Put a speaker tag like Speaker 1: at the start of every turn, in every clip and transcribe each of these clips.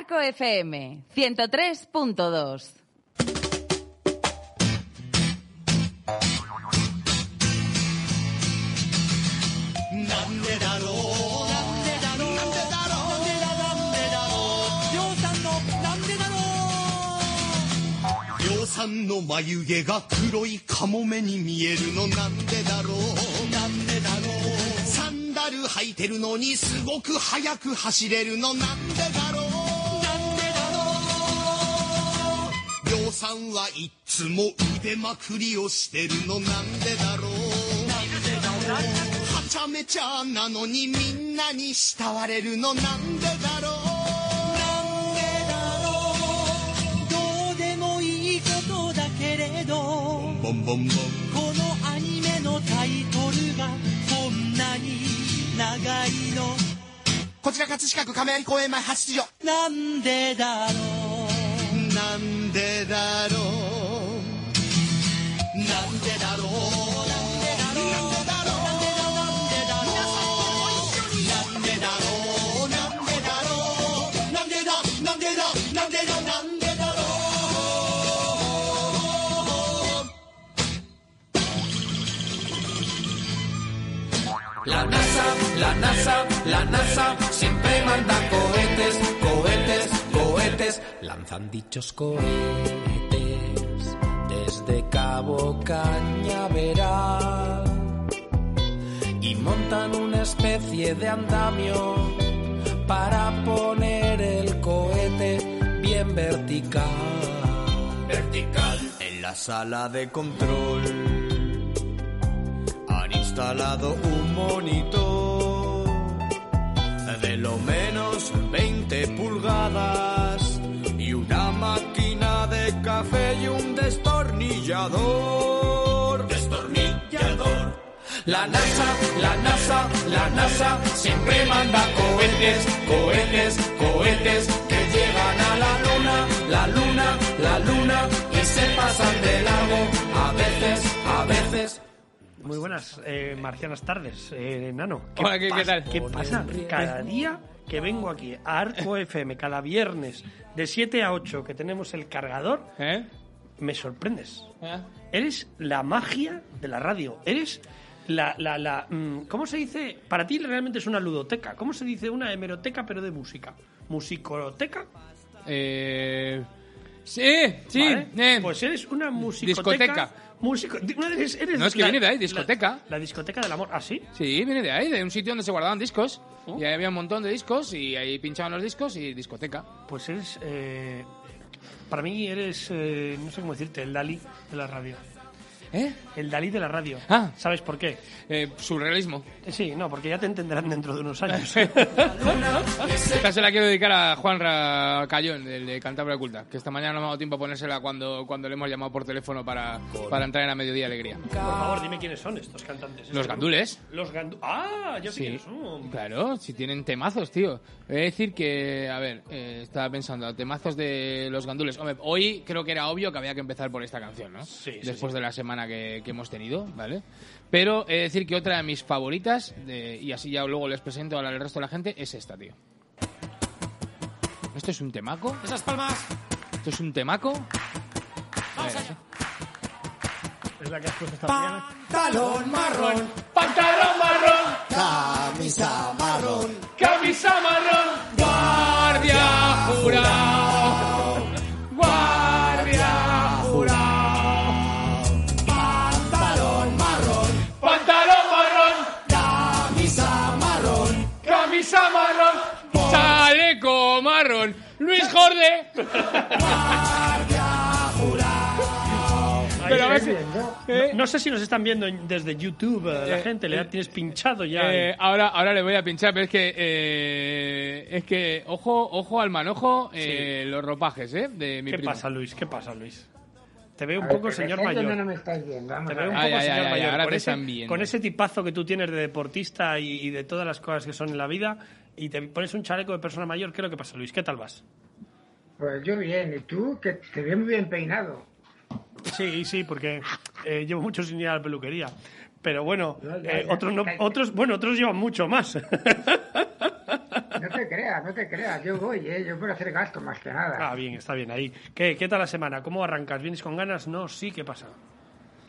Speaker 1: Arco FM 103.2.
Speaker 2: 「の眉毛が黒いカモメに見えるの。なんでだろうなんでだろう。サンダル履いてるのにすごく速く走れるの。なんでだろう。ろうりょうさんはいっつも腕まくりをしてるのなんでだろう。なんでだろうはちゃめちゃなのにみんなに慕われるのなんでだろう。なんでだろう。どうでもいいことだけれどボンボンボン。このアニメのタイトルがこんなに長いの。こちら葛飾区亀有公園前発出場なんでだろう なんでだろうなんでだろうなんでだろうなんでだろうなんでだなんでだなんでだろうなんでだろうなんでだなんでだなんでだなんでだろう
Speaker 3: La NASA, la NASA, la NASA siempre manda cohetes, cohetes, cohetes. Lanzan dichos cohetes desde Cabo Cañaveral y montan una especie de andamio para poner el cohete bien vertical. Vertical. En la sala de control han instalado un monitor de lo menos 20 pulgadas café y un destornillador. Destornillador. La NASA, la NASA, la NASA siempre manda cohetes, cohetes, cohetes que llegan a la luna, la luna, la luna y se pasan de largo a veces, a veces.
Speaker 4: Muy buenas, eh, marcianas tardes, eh, Nano.
Speaker 5: Hola, ¿qué- tal?
Speaker 4: ¿Qué pasa? Cada día que vengo aquí a Arco FM, cada viernes de 7 a 8 que tenemos el cargador,
Speaker 5: ¿Eh?
Speaker 4: me sorprendes. Eres la magia de la radio. Eres la... la, la mm, ¿Cómo se dice? Para ti realmente es una ludoteca. ¿Cómo se dice una hemeroteca pero de música? ¿Musicoloteca?
Speaker 5: Eh... Sí, sí.
Speaker 4: ¿Vale?
Speaker 5: eh.
Speaker 4: Pues eres una musicoteca.
Speaker 5: Discoteca.
Speaker 4: Músico, eres, eres
Speaker 5: No, es que
Speaker 4: la-
Speaker 5: viene de ahí, discoteca.
Speaker 4: La, discoteca del amor. ¿Ah, sí?
Speaker 5: Sí, viene de ahí, de un sitio donde se guardaban discos.
Speaker 4: Oh.
Speaker 5: Y ahí había un montón de discos y ahí pinchaban los discos y discoteca.
Speaker 4: Pues eres. eh, para mí eres. eh, no sé cómo decirte, el Dalí de la radio.
Speaker 5: ¿Eh?
Speaker 4: El Dalí de la radio.
Speaker 5: Ah.
Speaker 4: ¿Sabes por qué?
Speaker 5: Eh, surrealismo.
Speaker 4: Eh, Sí, no, porque ya te entenderán dentro de unos años.
Speaker 5: Esta se la quiero dedicar a Juan Ra Cayón, del de Cantabria Oculta, que esta mañana no me ha dado tiempo a ponérsela cuando, cuando le hemos llamado por teléfono para, para entrar en la mediodía alegría.
Speaker 4: Por favor, dime quiénes son estos cantantes.
Speaker 5: Los
Speaker 4: Este
Speaker 5: gandules.
Speaker 4: Los gandules. Ah, ya sé
Speaker 5: Sí,
Speaker 4: quiénes son.
Speaker 5: claro, si tienen temazos, tío. Voy a decir que, a ver, eh, estaba pensando, temazos de los gandules. Hombre, hoy creo que era obvio que había que empezar por esta canción, ¿no?
Speaker 4: Sí,
Speaker 5: Después
Speaker 4: sí.
Speaker 5: de la semana que, que hemos tenido, ¿vale? Pero he de decir que otra de mis favoritas, de- y así ya luego les presento al resto de la gente, es esta, tío. ¿Esto es un temaco?
Speaker 3: Esas palmas.
Speaker 5: ¿Esto es un temaco?
Speaker 3: Vamos allá.
Speaker 4: Es la que has puesto esta mañana.
Speaker 2: Pantalón marrón,
Speaker 5: ¡Pantalón marrón!
Speaker 2: camisa marrón,
Speaker 5: ¡Camisa marrón! ¡Guardia jurado! ¡Luis Jorde! Pero a ver
Speaker 4: sí.
Speaker 5: si- ¿eh?
Speaker 4: No, no sé si nos están viendo en- desde YouTube eh, la
Speaker 5: Eh,
Speaker 4: gente, le
Speaker 5: eh,
Speaker 4: tienes pinchado ya.
Speaker 5: Eh, ahora, ahora le voy a pinchar, pero es que eh, es que ojo, ojo al manojo eh, los ropajes, ¿eh? De mi
Speaker 4: ¿Qué
Speaker 5: primo.
Speaker 4: pasa, Luis? ¿Qué pasa, Luis? Te veo un
Speaker 6: ver,
Speaker 4: poco señor
Speaker 6: ¿desde
Speaker 4: mayor.
Speaker 6: dónde no me estáis viendo?
Speaker 4: Te veo un poco
Speaker 5: Ay,
Speaker 4: señor
Speaker 5: ay, ay,
Speaker 4: mayor.
Speaker 5: ahora
Speaker 4: con,
Speaker 5: te
Speaker 4: ese,
Speaker 5: están viendo.
Speaker 4: con ese tipazo que tú tienes de deportista y, y de todas las cosas que son en la vida y te pones un chaleco de persona mayor, ¿qué es lo que pasa, Luis? ¿Qué tal vas?
Speaker 6: Pues yo bien, y tú, que te veo muy bien peinado.
Speaker 4: Sí, sí, porque eh, llevo mucho sin ir a la peluquería. Pero bueno, eh, otros, no, otros, bueno, otros llevan mucho más.
Speaker 6: No te creas, no te creas. Yo voy, ¿eh? Yo por hacer gasto más que nada.
Speaker 4: Ah, bien, está bien ahí. ¿Qué, ¿Qué tal la semana? ¿Cómo arrancas? ¿Vienes con ganas? No, sí, ¿qué pasa?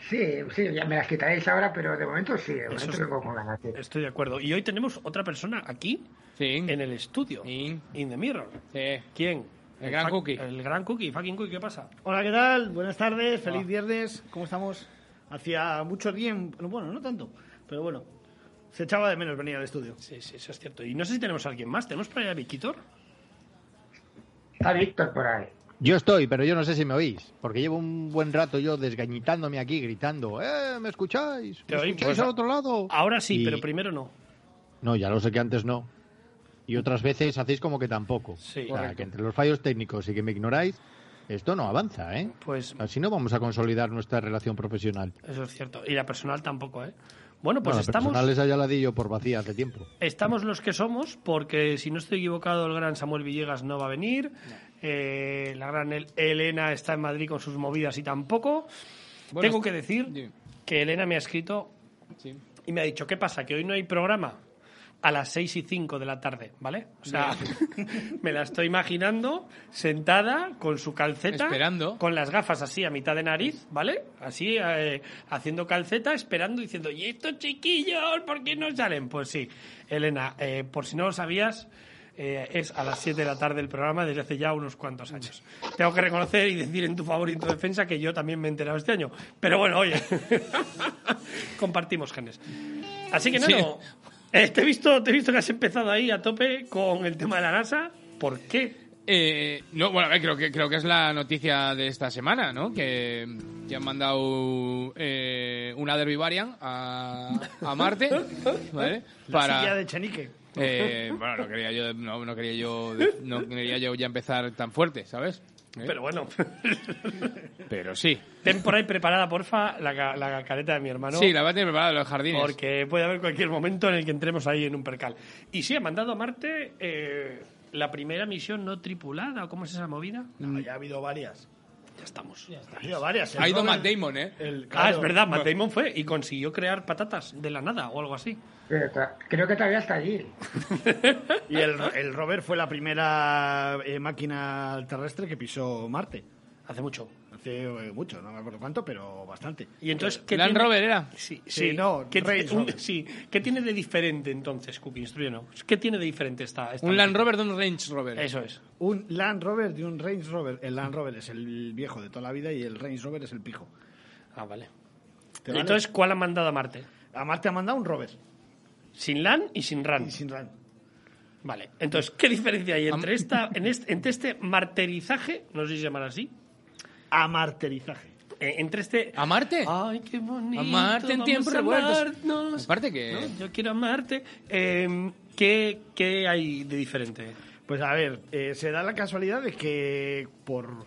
Speaker 6: Sí, sí, ya me las quitaréis ahora, pero de momento sí, de momento
Speaker 4: es-
Speaker 6: vengo con ganas. sí.
Speaker 4: Estoy de acuerdo. Y hoy tenemos otra persona aquí,
Speaker 5: Sí.
Speaker 4: en el estudio,
Speaker 5: Sí.
Speaker 4: in the mirror.
Speaker 5: Sí.
Speaker 4: ¿Quién?
Speaker 5: El gran Cookie.
Speaker 4: El gran cookie, fucking cookie, ¿qué pasa?
Speaker 7: Hola, ¿qué tal? Buenas tardes, feliz viernes. ¿Cómo estamos? Hacía mucho tiempo, bueno, no tanto, pero bueno, se echaba de menos venir al estudio.
Speaker 4: Sí, sí, eso es cierto. Y no sé si tenemos a alguien más. ¿Tenemos por ahí a Viquitor?
Speaker 6: Está Víctor por ahí.
Speaker 8: Yo estoy, pero yo no sé si me oís, porque llevo un buen rato yo desgañitándome aquí, gritando, ¡eh, me escucháis!
Speaker 4: Te
Speaker 8: ¿Me escucháis al otro lado?
Speaker 4: Ahora sí,
Speaker 8: Y-
Speaker 4: pero primero no.
Speaker 8: No, ya lo sé que antes no. Y otras veces hacéis como que tampoco.
Speaker 4: Sí.
Speaker 8: o sea,
Speaker 4: Correcto.
Speaker 8: que entre los fallos técnicos y que me ignoráis, esto no avanza, ¿eh?
Speaker 4: Pues
Speaker 8: Así no vamos a consolidar nuestra relación profesional.
Speaker 4: eso es cierto. Y la personal tampoco, ¿eh? Bueno, pues
Speaker 8: Bueno,
Speaker 4: estamos,
Speaker 8: personal esa ya la di yo por vacía hace tiempo.
Speaker 4: estamos los que somos, porque si no estoy equivocado, el gran Samuel Villegas no va a venir. Eh, la gran El- Elena está en Madrid con sus movidas y tampoco.
Speaker 5: Bueno,
Speaker 4: Tengo que decir
Speaker 5: sí.
Speaker 4: que Elena me ha escrito
Speaker 5: Sí.
Speaker 4: y me ha dicho, ¿qué pasa? Que hoy no hay programa a las 6 y 5 de la tarde, ¿vale? O sea, me la estoy imaginando sentada con su calceta,
Speaker 5: Esperando.
Speaker 4: con las gafas así a mitad de nariz, ¿vale? Así, eh, haciendo calceta, esperando, diciendo, ¿y estos chiquillos por qué no salen? Pues sí, Elena, eh, por si no lo sabías, eh, es a las 7 de la tarde el programa desde hace ya unos cuantos años. Tengo que reconocer y decir en tu favor y en tu defensa que yo también me he enterado este año. Pero bueno, oye, compartimos genes. Así que
Speaker 5: Sí.
Speaker 4: no, te, he visto, te he visto que has empezado ahí a tope con el tema de la NASA. ¿Por qué?
Speaker 5: Eh, no, bueno, a ver, creo que, creo que es la noticia de esta semana, ¿no? Que, que han mandado eh, una Derby a, a Marte, ¿vale?
Speaker 7: La silla
Speaker 5: Para...
Speaker 7: de Chenique.
Speaker 5: eh, bueno, no quería yo, no, no quería yo, no quería yo ya empezar tan fuerte, ¿sabes? ¿Eh?
Speaker 4: Pero bueno,
Speaker 5: Pero sí.
Speaker 4: ten por ahí preparada, porfa, la, la careta de mi hermano.
Speaker 5: Sí, la va a tener preparada en los jardines.
Speaker 4: Porque puede haber cualquier momento en el que entremos ahí en un percal. Y sí, ha mandado a Marte eh, la primera misión no tripulada, ¿o cómo es esa movida?
Speaker 7: No, ya ha habido varias.
Speaker 4: Ya estamos.
Speaker 7: Ha habido varias. El
Speaker 5: Ha ido Matt Damon, ¿eh?
Speaker 7: el-
Speaker 4: Ah, es verdad, Matt Damon fue y consiguió crear patatas de la nada o algo así.
Speaker 6: Creo que todavía está allí.
Speaker 7: Y el, el rover fue la primera eh, máquina terrestre que pisó Marte.
Speaker 4: Hace mucho.
Speaker 7: Hace eh, mucho, no me acuerdo cuánto, pero bastante.
Speaker 4: Y entonces, ¿qué
Speaker 5: Land
Speaker 4: tiene-
Speaker 5: Rover era.
Speaker 4: Sí,
Speaker 7: Sí, no,
Speaker 4: ¿Qué, un- sí. ¿Qué tiene de diferente entonces, Cookie? ¿Qué tiene de diferente esta, esta
Speaker 5: Un Land? Rover de un Range Rover.
Speaker 4: Eso es.
Speaker 7: Un Land Rover de un Range Rover. El Land Rover es el viejo de toda la vida y el Range Rover es el pijo.
Speaker 4: Ah, vale.
Speaker 7: ¿Te vale?
Speaker 4: Entonces, ¿cuál ha mandado a Marte?
Speaker 7: a Marte ha mandado un Rover.
Speaker 4: Sin LAN y sin RAN.
Speaker 7: Y sin RAN.
Speaker 4: Vale. Entonces, ¿qué diferencia hay entre, esta, en este, entre este marterizaje, no sé si se llama así,
Speaker 7: Amarterizaje.
Speaker 4: eh, entre este...
Speaker 5: ¿A Marte?
Speaker 4: Ay, qué bonito.
Speaker 5: Amarte en
Speaker 4: vamos
Speaker 5: tiempos
Speaker 4: a
Speaker 5: revueltos. Aparte que...
Speaker 4: ¿no? Yo quiero amarte. Eh, ¿qué, ¿Qué hay de diferente?
Speaker 7: Pues a ver, eh, se da la casualidad de que por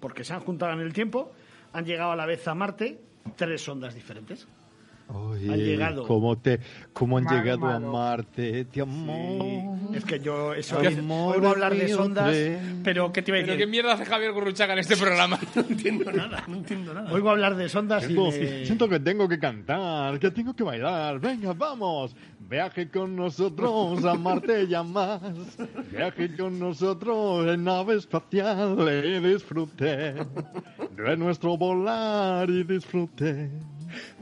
Speaker 7: porque se han juntado en el tiempo, han llegado a la vez a Marte tres sondas diferentes.
Speaker 8: Oye,
Speaker 7: Han llegado.
Speaker 8: ¿Cómo, te, cómo han llegado a. Marte? Te amo.
Speaker 7: Es que yo eso oigo hablar de sondas,
Speaker 8: tren.
Speaker 4: Pero, ¿qué te iba a
Speaker 5: ¿Pero qué mierda hace Javier Gurruchaga en este programa?
Speaker 4: No entiendo nada, no entiendo nada.
Speaker 7: oigo hablar de sondas y
Speaker 8: Tengo-
Speaker 7: me-
Speaker 8: Siento que tengo que cantar, que tengo que bailar. Venga, vamos. Viaje con nosotros a Marte y a más. Viaje con nosotros en nave espacial y disfrute de nuestro volar y disfrute.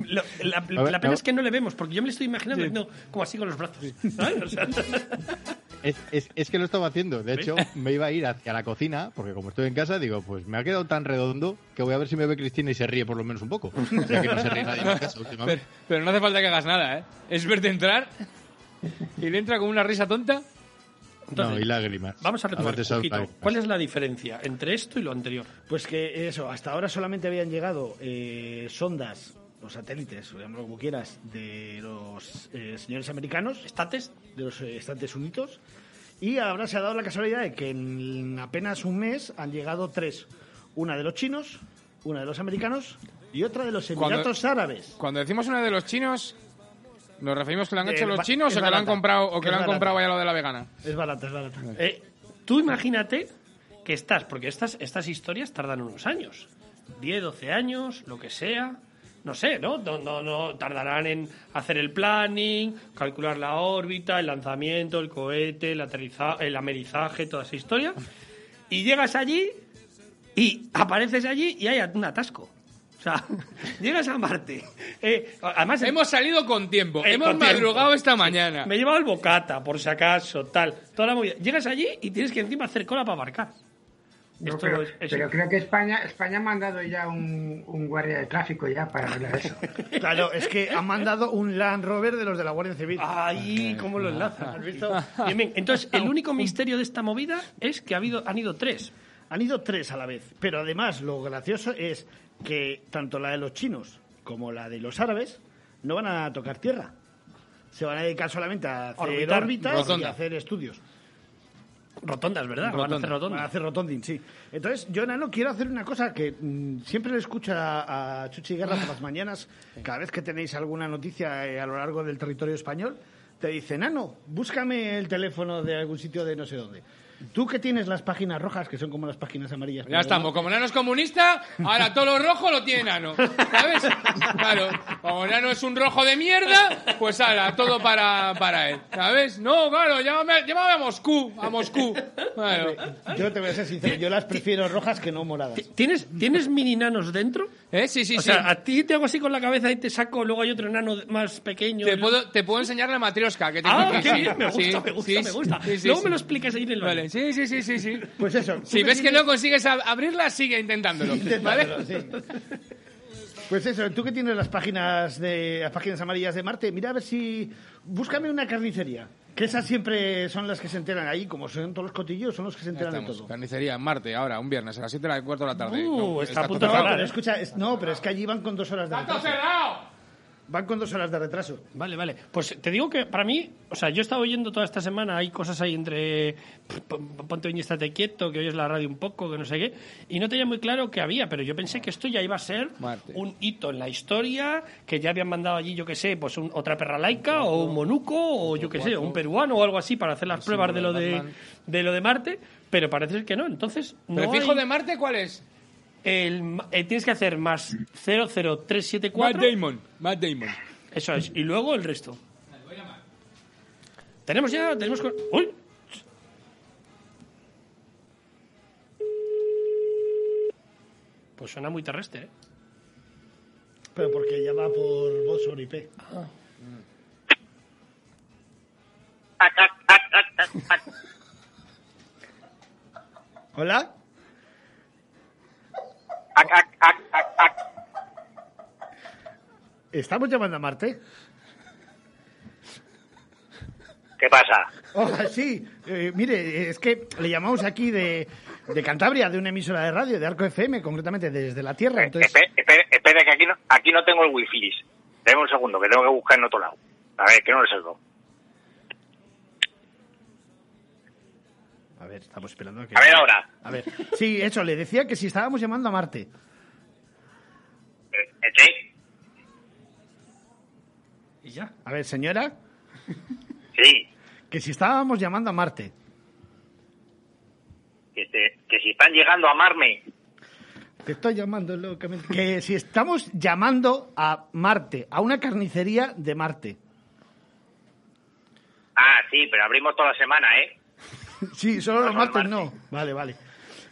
Speaker 4: Lo- la,
Speaker 8: A ver,
Speaker 4: la pena es que no le vemos, porque yo me lo estoy imaginando haciendo como así con los brazos. O sea,
Speaker 8: Es, es- es que lo estaba haciendo. De hecho, me iba a ir hacia la cocina, porque como estoy en casa, digo, pues me ha quedado tan redondo que voy a ver si me ve Cristina y se ríe por lo menos un poco. Ya que no se ríe nadie en casa
Speaker 5: Pero,
Speaker 8: últimamente.
Speaker 5: pero no hace falta que hagas nada, ¿eh? Es verte entrar y le entra con una risa tonta.
Speaker 4: Entonces,
Speaker 8: no, y lágrimas.
Speaker 4: Vamos a retomar un poquito. ¿Cuál es la diferencia entre esto y lo anterior?
Speaker 7: Pues que eso, hasta ahora solamente habían llegado eh, sondas, los satélites, o llámalo como quieras, de los eh, señores americanos,
Speaker 4: ¿Estates?
Speaker 7: de los eh, Estados Unidos, y ahora se ha dado la casualidad de que en apenas un mes han llegado tres. Una de los chinos, una de los americanos y otra de los
Speaker 5: Cuando-
Speaker 7: Emiratos Árabes.
Speaker 5: Cuando decimos una de los chinos, ¿nos referimos que lo han
Speaker 7: Eh,
Speaker 5: hecho los
Speaker 7: ba-
Speaker 5: chinos o que lo han comprado o que lo han
Speaker 7: barata.
Speaker 5: comprado ya lo de la vegana?
Speaker 7: Es barata, es barata.
Speaker 4: Eh, tú imagínate que estás, porque estas, estas historias tardan unos años, 10, 12 años, lo que sea, no sé, ¿no? No, no, no tardarán en hacer el planning, calcular la órbita, el lanzamiento, el cohete, el, aterriza- el amerizaje, toda esa historia. Y llegas allí y apareces allí y hay un atasco. O sea, llegas a Marte. Eh, además,
Speaker 5: Hemos salido con tiempo.
Speaker 4: Eh,
Speaker 5: Hemos
Speaker 4: con tiempo.
Speaker 5: madrugado esta mañana.
Speaker 4: me he llevado el bocata, por si acaso, tal. Toda la movida. Llegas allí y tienes que encima hacer cola para aparcar.
Speaker 6: No,
Speaker 4: Esto
Speaker 6: pero,
Speaker 4: es- es-
Speaker 6: pero creo que España, España ha mandado ya un, un guardia de tráfico ya para arreglar eso.
Speaker 7: Claro, es que han mandado un Land Rover de los de la Guardia Civil.
Speaker 4: Ay, cómo lo enlaza. ¿Has visto? Bien, bien. Entonces, el único misterio de esta movida es que ha habido, han ido tres.
Speaker 7: Han ido tres a la vez. Pero además, lo gracioso es que tanto la de los chinos como la de los árabes no van a tocar tierra. Se van a dedicar solamente a hacer
Speaker 4: Orbitar.
Speaker 7: órbitas y a hacer estudios.
Speaker 4: Rotondas, ¿verdad? Van a
Speaker 5: Rotonda.
Speaker 4: hacer
Speaker 7: Van a
Speaker 4: rotondas.
Speaker 7: hacer rotonding, sí. Entonces, yo, Nano, quiero hacer una cosa que mm, siempre le escucho a, a Chuchi Guerra por las mañanas, cada vez que tenéis alguna noticia eh, a lo largo del territorio español, te dice, Nano, búscame el teléfono de algún sitio de no sé dónde. Tú que tienes las páginas rojas, que son como las páginas amarillas.
Speaker 5: Ya estamos. Como Nano es comunista, ahora todo lo rojo lo tiene Nano. ¿Sabes? Claro. Como Nano es un rojo de mierda, pues ahora, todo para, para él. ¿Sabes? No, claro, llámame, llámame a Moscú. A Moscú. Claro.
Speaker 7: Yo te voy a ser sincero, yo las prefiero rojas que no moradas.
Speaker 4: ¿Tienes, ¿Tienes mini nanos dentro?
Speaker 5: ¿Eh? Sí, sí,
Speaker 4: o
Speaker 5: sí.
Speaker 4: sea, a ti te hago así con la cabeza y te saco, luego hay otro enano más pequeño.
Speaker 5: Te puedo, te puedo enseñar la matrioska que tengo
Speaker 4: Ah, qué bien, me
Speaker 5: Sí,
Speaker 4: gusta, me gusta,
Speaker 5: sí,
Speaker 4: me gusta.
Speaker 5: sí, sí,
Speaker 4: luego
Speaker 5: sí.
Speaker 4: me lo explicas ahí en el
Speaker 5: Vale. Sí, sí, sí, sí, sí.
Speaker 7: Pues eso.
Speaker 5: Si ves que no consigues ab- abrirla, sigue intentándolo. ¿Vale?
Speaker 7: sí. Pues eso, tú que tienes las páginas de las páginas amarillas de Marte, mira a ver si búscame una carnicería. Que esas siempre son las que se enteran ahí, como son todos los cotillos, son los que se enteran de todo.
Speaker 5: Carnicería en Marte, ahora, un viernes, a las 7 de la cuarto de la tarde.
Speaker 4: Uh,
Speaker 5: No,
Speaker 4: está a punto de cerrar,
Speaker 7: escucha, es- no, pero es que allí van con dos horas de
Speaker 5: ¡Está cerrado!
Speaker 7: Van con dos horas de retraso.
Speaker 4: Vale, vale. Pues te digo que para mí, o sea, yo he estado oyendo toda esta semana, hay cosas ahí entre ponte y estate quieto, que oyes la radio un poco, que no sé qué, y no tenía muy claro qué había, pero yo pensé que esto ya iba a ser
Speaker 5: Marte.
Speaker 4: un hito en la historia, que ya habían mandado allí, yo qué sé, pues un- otra perra laica o un monuco o yo qué sé, un peruano o algo así para hacer las pruebas de lo
Speaker 5: de
Speaker 4: de, lo de Marte, pero parece ser que no. Entonces, no
Speaker 5: ¿Prefijo
Speaker 4: hay-
Speaker 5: de Marte cuál es?
Speaker 4: El ma- eh, tienes que hacer más
Speaker 5: Matt
Speaker 4: 00374
Speaker 5: Damon. Matt Damon.
Speaker 4: eso es. Y luego el resto. Tenemos ya, tenemos... co- ¡Uy! Pues suena muy terrestre, ¿eh?
Speaker 7: Pero porque ya va por voz sobre IP. ¿Hola? ¿Estamos llamando a Marte?
Speaker 9: ¿Qué pasa?
Speaker 7: Hola, sí. Eh, mire, es que le llamamos aquí de, de Cantabria, de una emisora de radio, de Arco FM, concretamente desde la Tierra. Entonces,
Speaker 9: Espera, espera, espera, que aquí no, aquí no tengo el wifi. Deme un segundo, que tengo que buscar en otro lado. A ver, que no lo
Speaker 7: ver, estamos esperando a que...
Speaker 9: A ver ahora.
Speaker 7: A ver, sí, eso, le decía que si estábamos llamando a Marte.
Speaker 9: Eh, eh, ¿Sí?
Speaker 4: Y ya.
Speaker 7: A ver, señora,
Speaker 9: Sí.
Speaker 7: que si estábamos llamando a Marte.
Speaker 9: Que si están llegando a amarme.
Speaker 7: Te estoy llamando locamente. Que si estamos llamando a Marte, a una carnicería de Marte.
Speaker 9: Ah, sí, pero abrimos toda la semana, ¿eh?
Speaker 7: Sí, solo los martes no. Vale, vale.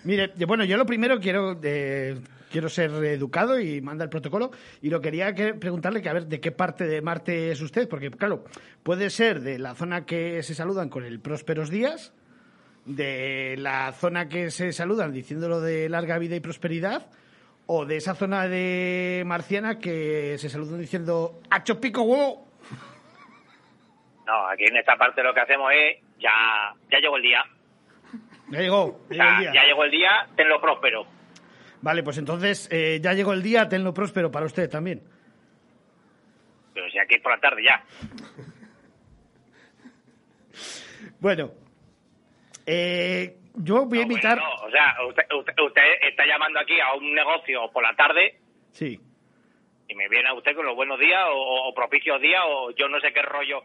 Speaker 7: Mire, yo- bueno, yo lo primero quiero eh, quiero ser educado y manda el protocolo y lo quería que preguntarle que a ver de qué parte de Marte es usted, porque claro, puede ser de la zona que se saludan con el prósperos días, de la zona que se saludan diciéndolo de larga vida y prosperidad, o de esa zona de marciana que se saludan diciendo ¡Hacho pico huevo!
Speaker 9: No, aquí en esta parte lo que hacemos es, ya, ya llegó el día.
Speaker 7: Ya llegó, ya llegó el día.
Speaker 9: ya llegó el día, tenlo próspero.
Speaker 7: Vale, pues entonces eh, ya llegó el día, tenlo próspero para usted también.
Speaker 9: Pero si aquí es por la tarde ya.
Speaker 7: Bueno, eh, yo voy a
Speaker 9: No,
Speaker 7: invitar.
Speaker 9: bueno, no, o sea, usted, usted- usted está llamando aquí a un negocio por la tarde
Speaker 7: Sí.
Speaker 9: y me viene a usted con los buenos días o, o propicios días o yo no sé qué rollo.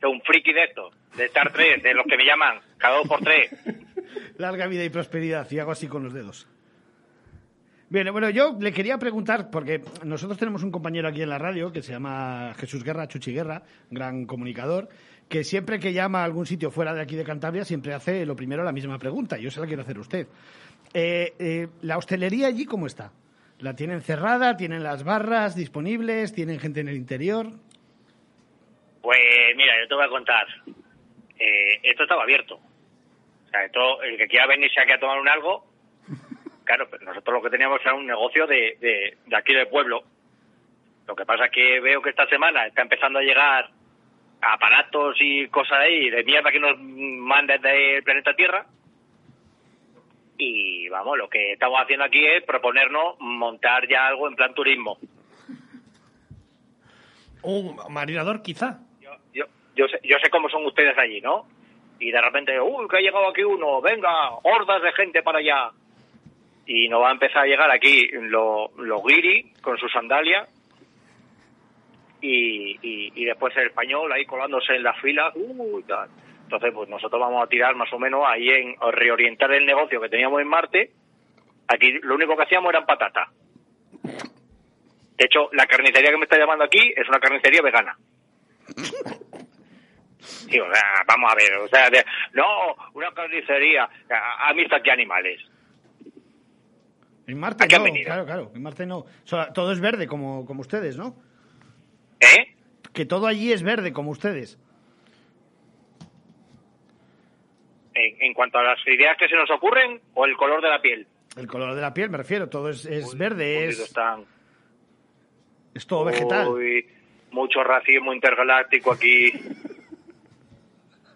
Speaker 9: Que un friki de esto, de Star 3, de los que me llaman cada dos por tres.
Speaker 7: Larga vida y prosperidad, y hago así con los dedos. Bien, bueno, yo le quería preguntar, porque nosotros tenemos un compañero aquí en la radio que se llama Jesús Guerra, Chuchi Guerra, gran comunicador, que siempre que llama a algún sitio fuera de aquí de Cantabria siempre hace lo primero la misma pregunta. Yo se la quiero hacer a usted. Eh, eh, ¿La hostelería allí cómo está? ¿La tienen cerrada? ¿Tienen las barras disponibles? ¿Tienen gente en el interior?
Speaker 9: Pues mira, yo te voy a contar. Eh, esto estaba abierto. O sea, esto, el que quiera venirse aquí a tomar un algo, claro, pero nosotros lo que teníamos era un negocio de, de, aquí del pueblo. Lo que pasa es que veo que esta semana está empezando a llegar aparatos y cosas ahí de mierda que nos mandan del planeta Tierra. Y vamos, lo que estamos haciendo aquí es proponernos montar ya algo en plan turismo.
Speaker 4: Un marinador, quizá.
Speaker 9: Yo, sé, yo sé cómo son ustedes allí, ¿no? Y de repente, uy, que ha llegado aquí uno, venga, hordas de gente para allá. Y nos va a empezar a llegar aquí los los guiri con sus sandalias y, y, después el español ahí colándose en las filas. uy. Entonces, pues nosotros vamos a tirar más o menos ahí en reorientar el negocio que teníamos en Marte. Aquí lo único que hacíamos eran patatas. De hecho, la carnicería que me está llamando aquí es una carnicería vegana. Vamos a ver, o sea, de- no, una carnicería, a, a mí está aquí animales.
Speaker 7: En Marte
Speaker 9: ¿A qué han
Speaker 7: no, claro, claro, en Marte no. O sea, todo es verde como, como ustedes, ¿no?
Speaker 9: ¿Eh?
Speaker 7: Que todo allí es verde como ustedes.
Speaker 9: En, en cuanto a las ideas que se nos ocurren o el color de la piel.
Speaker 7: El color de la piel, me refiero, todo es, es
Speaker 9: Uy,
Speaker 7: verde,
Speaker 9: fundidos
Speaker 7: es,
Speaker 9: están.
Speaker 7: es todo vegetal.
Speaker 9: Uy, mucho racismo intergaláctico aquí.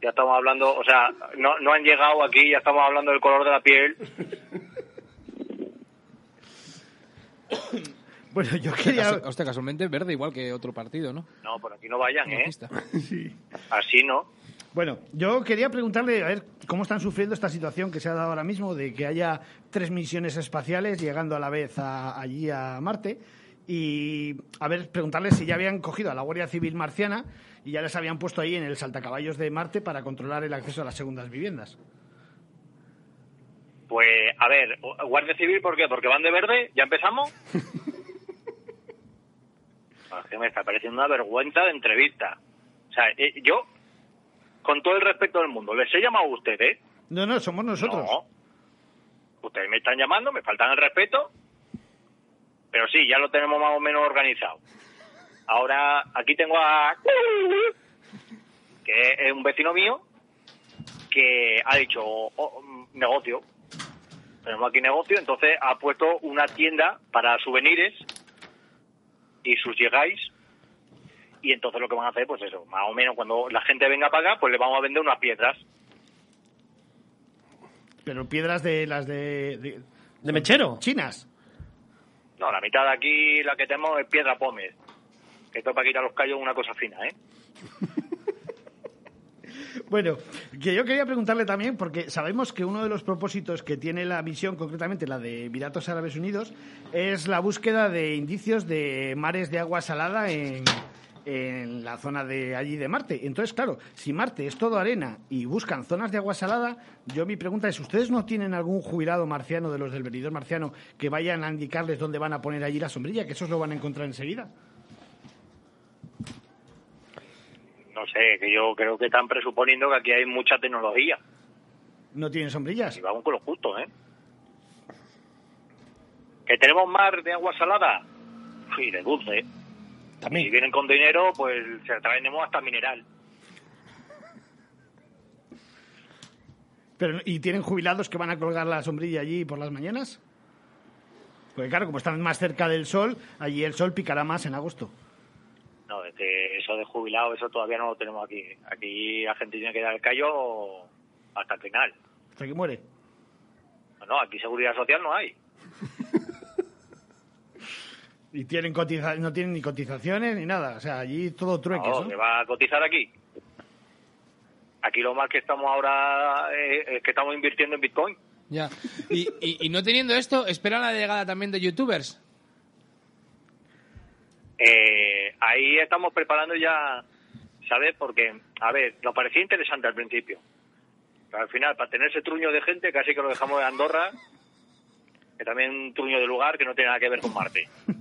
Speaker 9: Ya estamos hablando, o sea, no, no han llegado aquí, ya estamos hablando del color de la piel.
Speaker 7: Bueno, yo quería...
Speaker 5: Hostia, casualmente verde igual que otro partido, ¿no?
Speaker 9: No, por aquí no vayan, ¿eh? Así no.
Speaker 7: Bueno, yo quería preguntarle, a ver, cómo están sufriendo esta situación que se ha dado ahora mismo de que haya tres misiones espaciales llegando a la vez a- allí a Marte y, a ver, preguntarle si ya habían cogido a la Guardia Civil marciana y ya les habían puesto ahí en el saltacaballos de Marte para controlar el acceso a las segundas viviendas.
Speaker 9: Pues, a ver, Guardia Civil, ¿por qué? Porque van de verde, ¿ya empezamos? Es que me está pareciendo una vergüenza de entrevista. O sea, eh, yo, con todo el respeto del mundo, les he llamado a ustedes,
Speaker 7: No, no, somos nosotros.
Speaker 9: No. Ustedes me están llamando, me faltan el respeto, pero sí, ya lo tenemos más o menos organizado. Ahora, aquí tengo a... que es un vecino mío, que ha dicho, "Oh, mm, negocio. Tenemos aquí negocio, entonces ha puesto una tienda para souvenirs y sus llegáis. Y entonces lo que van a hacer, pues eso, más o menos cuando la gente venga para acá, pues le vamos a vender unas piedras.
Speaker 7: Pero piedras de las de, de-
Speaker 4: ¿De mechero?
Speaker 7: chinas.
Speaker 9: No, la mitad de aquí la que tenemos es piedra pómez. Esto para quitar los callos una cosa fina, ¿eh?
Speaker 7: Bueno, que yo quería preguntarle también, porque sabemos que uno de los propósitos que tiene la misión, concretamente la de Emiratos Árabes Unidos, es la búsqueda de indicios de mares de agua salada en, en la zona de allí de Marte. Entonces, claro, si Marte es todo arena y buscan zonas de agua salada, yo mi pregunta es, ¿ustedes no tienen algún jubilado marciano de los del venidor marciano que vayan a indicarles dónde van a poner allí la sombrilla, que esos lo van a encontrar enseguida?
Speaker 9: No sé, que yo creo que están presuponiendo que aquí hay mucha tecnología.
Speaker 7: ¿No tienen sombrillas?
Speaker 9: Y vamos con lo justo, ¿eh? ¿Que tenemos mar de agua salada? Sí, de dulce. ¿eh? Si
Speaker 4: También.
Speaker 9: vienen con dinero, pues se traemos hasta mineral.
Speaker 7: Pero, ¿Y tienen jubilados que van a colgar la sombrilla allí por las mañanas? Porque claro, como están más cerca del sol, allí el sol picará más en agosto.
Speaker 9: No, es que eso de jubilado, eso todavía no lo tenemos aquí. Aquí la gente tiene que dar el callo hasta el final.
Speaker 7: Hasta que muere.
Speaker 9: No, aquí seguridad social no hay.
Speaker 7: Y tienen cotiza no tienen ni cotizaciones ni nada. O sea, allí todo trueques,
Speaker 9: No,
Speaker 7: ¿no?
Speaker 9: que va a cotizar aquí. Aquí lo más que estamos ahora eh, es que estamos invirtiendo en Bitcoin.
Speaker 5: Ya. Y, y, y no teniendo esto, esperan la llegada también de youtubers.
Speaker 9: Eh, ahí estamos preparando ya, ¿sabes? Porque, a ver, nos parecía interesante al principio. Pero al final, para tener ese truño de gente, casi que lo dejamos de Andorra. que también un truño de lugar que no tiene nada que ver con Marte.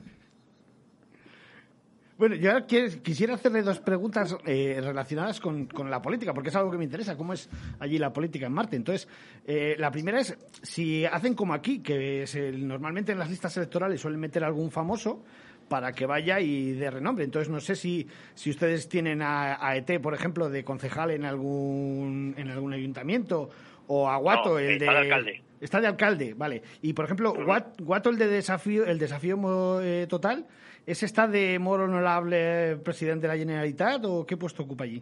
Speaker 7: Bueno, yo ahora quisiera hacerle dos preguntas eh, relacionadas con, con la política, porque es algo que me interesa, cómo es allí la política en Marte. Entonces, eh, la primera es, si hacen como aquí, que se- normalmente en las listas electorales suelen meter algún famoso para que vaya y de renombre. Entonces, no sé si, si ustedes tienen a, a ET, por ejemplo, de concejal en algún, en algún ayuntamiento, o a Guato,
Speaker 9: No,
Speaker 7: el
Speaker 9: está de alcalde.
Speaker 7: Está de alcalde, vale. Y por ejemplo, Guat- Guato, el de desafío, el desafío eh, total, ¿ese está de moro honorable presidente de la Generalitat o qué puesto ocupa allí?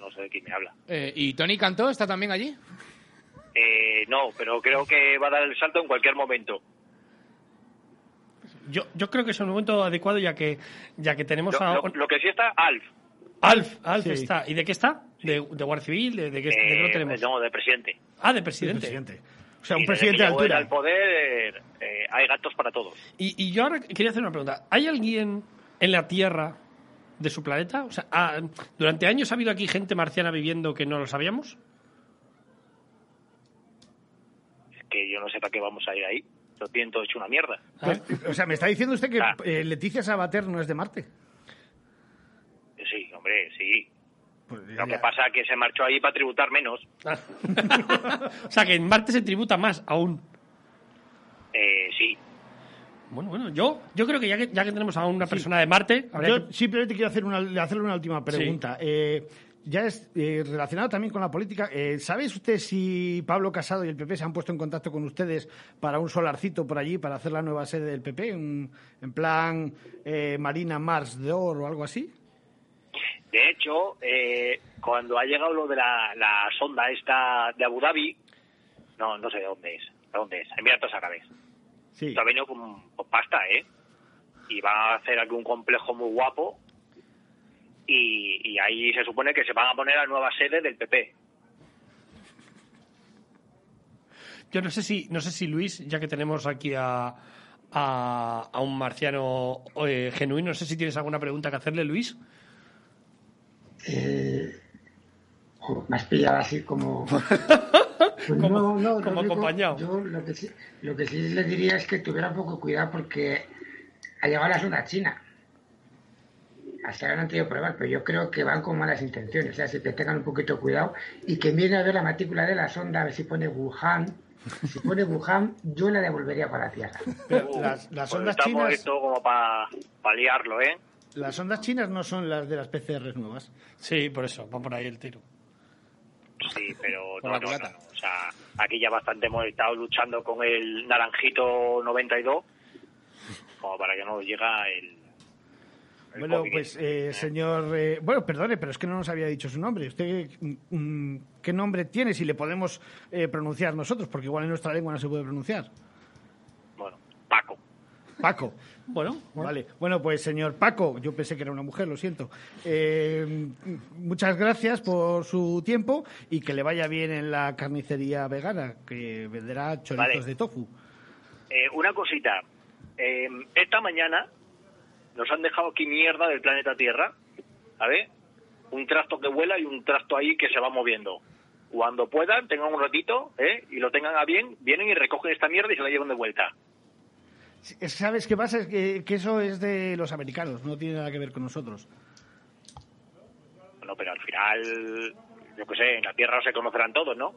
Speaker 9: No sé de quién me habla.
Speaker 5: Eh, ¿Y Tony Cantó está también allí?
Speaker 9: Eh, no, pero creo que va a dar el salto en cualquier momento.
Speaker 4: Yo, yo creo que es un momento adecuado ya que, ya que tenemos
Speaker 9: Lo,
Speaker 4: a...
Speaker 9: lo- lo que sí está, Alf.
Speaker 4: Alf, Alf
Speaker 7: Sí.
Speaker 4: está. ¿Y de qué está? ¿De, de Guardia Civil? ¿De, de qué, de qué lo
Speaker 9: eh,
Speaker 4: tenemos?
Speaker 9: no, de presidente.
Speaker 4: Ah, de presidente.
Speaker 7: Presidente. O sea, un presidente de altura.
Speaker 9: al poder, eh, hay gatos para todos.
Speaker 4: Y, y yo ahora quería hacer una pregunta. ¿Hay alguien en la Tierra de su planeta? O sea, ah, ¿durante años ha habido aquí gente marciana viviendo que no lo sabíamos?
Speaker 9: Es que yo no sé para qué vamos a ir ahí. Lo tienen todo hecho una mierda.
Speaker 7: Pues, o sea, me está diciendo usted que
Speaker 9: Ah.
Speaker 7: eh, Leticia Sabater no es de Marte.
Speaker 9: Sí, hombre, sí.
Speaker 7: Pues
Speaker 9: Lo que pasa es que se marchó ahí para tributar menos.
Speaker 4: Ah. o sea, que en Marte se tributa más aún.
Speaker 9: Eh, sí.
Speaker 4: Bueno, bueno, yo, yo creo que ya que, ya que tenemos a una persona de Marte,
Speaker 7: Yo
Speaker 4: que-
Speaker 7: simplemente quiero hacer una, hacerle una última pregunta. Eh, ya es eh, relacionado también con la política. Eh, ¿Sabe usted si Pablo Casado y el PP se han puesto en contacto con ustedes para un solarcito por allí, para hacer la nueva sede del PP? En, en plan eh, Marina Mars de Oro o algo así.
Speaker 9: De hecho, eh, cuando ha llegado lo de la, la sonda esta de Abu Dhabi, no, no sé de dónde es. ¿De dónde es? Emiratos Árabes.
Speaker 7: Sí.
Speaker 9: Esto ha venido con, con pasta, ¿eh? Y van a hacer un complejo muy guapo. Y, y ahí se supone que se van a poner la nueva sede del PP.
Speaker 4: yo no sé si, no sé si Luis, ya que tenemos aquí a, a, a un marciano eh, genuino, no sé si tienes alguna pregunta que hacerle, Luis.
Speaker 6: Eh, me has pillado así como... Pues
Speaker 4: Como-
Speaker 6: no, no,
Speaker 4: como acompañado.
Speaker 6: Yo lo que, sí, lo que sí le diría es que tuviera un poco cuidado porque ha llegado la sonda china. Hasta ahora no han tenido pruebas, pero yo creo que van con malas intenciones. O sea, si que tengan un poquito cuidado y que miren a ver la matrícula de la sonda, a ver si pone Wuhan. Si pone Wuhan, yo la devolvería para la Tierra.
Speaker 7: Pero
Speaker 9: Uh,
Speaker 7: las, las
Speaker 9: pues
Speaker 7: ondas
Speaker 9: estamos
Speaker 7: chinas,
Speaker 9: esto como para liarlo, ¿eh?
Speaker 7: las ondas chinas no son las de las PCRs nuevas.
Speaker 4: Sí, por eso, va por ahí el tiro.
Speaker 9: Sí, pero no,
Speaker 5: la
Speaker 9: no,
Speaker 5: culata.
Speaker 9: no, no. O sea, aquí ya bastante hemos estado luchando con el naranjito 92 como para que no llega el...
Speaker 7: Bueno,
Speaker 9: COVID.
Speaker 7: pues, eh, señor. eh, bueno, perdone, pero es que no nos había dicho su nombre. ¿Usted mm, qué nombre tiene? Si le podemos eh, pronunciar nosotros, porque igual en nuestra lengua no se puede pronunciar.
Speaker 9: Bueno, Paco.
Speaker 7: Paco.
Speaker 4: Bueno,
Speaker 7: Vale. Bueno, pues, señor Paco, yo pensé que era una mujer, lo siento. Eh, muchas gracias por su tiempo y que le vaya bien en la carnicería vegana, que venderá chorizos
Speaker 9: Vale.
Speaker 7: de tofu.
Speaker 9: Eh, una cosita. Eh, esta mañana nos han dejado aquí mierda del planeta Tierra. ¿Sabes? Un trasto que vuela y un trasto ahí que se va moviendo. Cuando puedan, tengan un ratito ¿eh? y lo tengan a bien, vienen y recogen esta mierda y se la llevan de vuelta.
Speaker 7: ¿Sabes qué pasa? Es que, que eso es de los americanos, no tiene nada que ver con nosotros.
Speaker 9: Bueno, pero al final, yo qué sé, en la Tierra se conocerán todos, ¿no?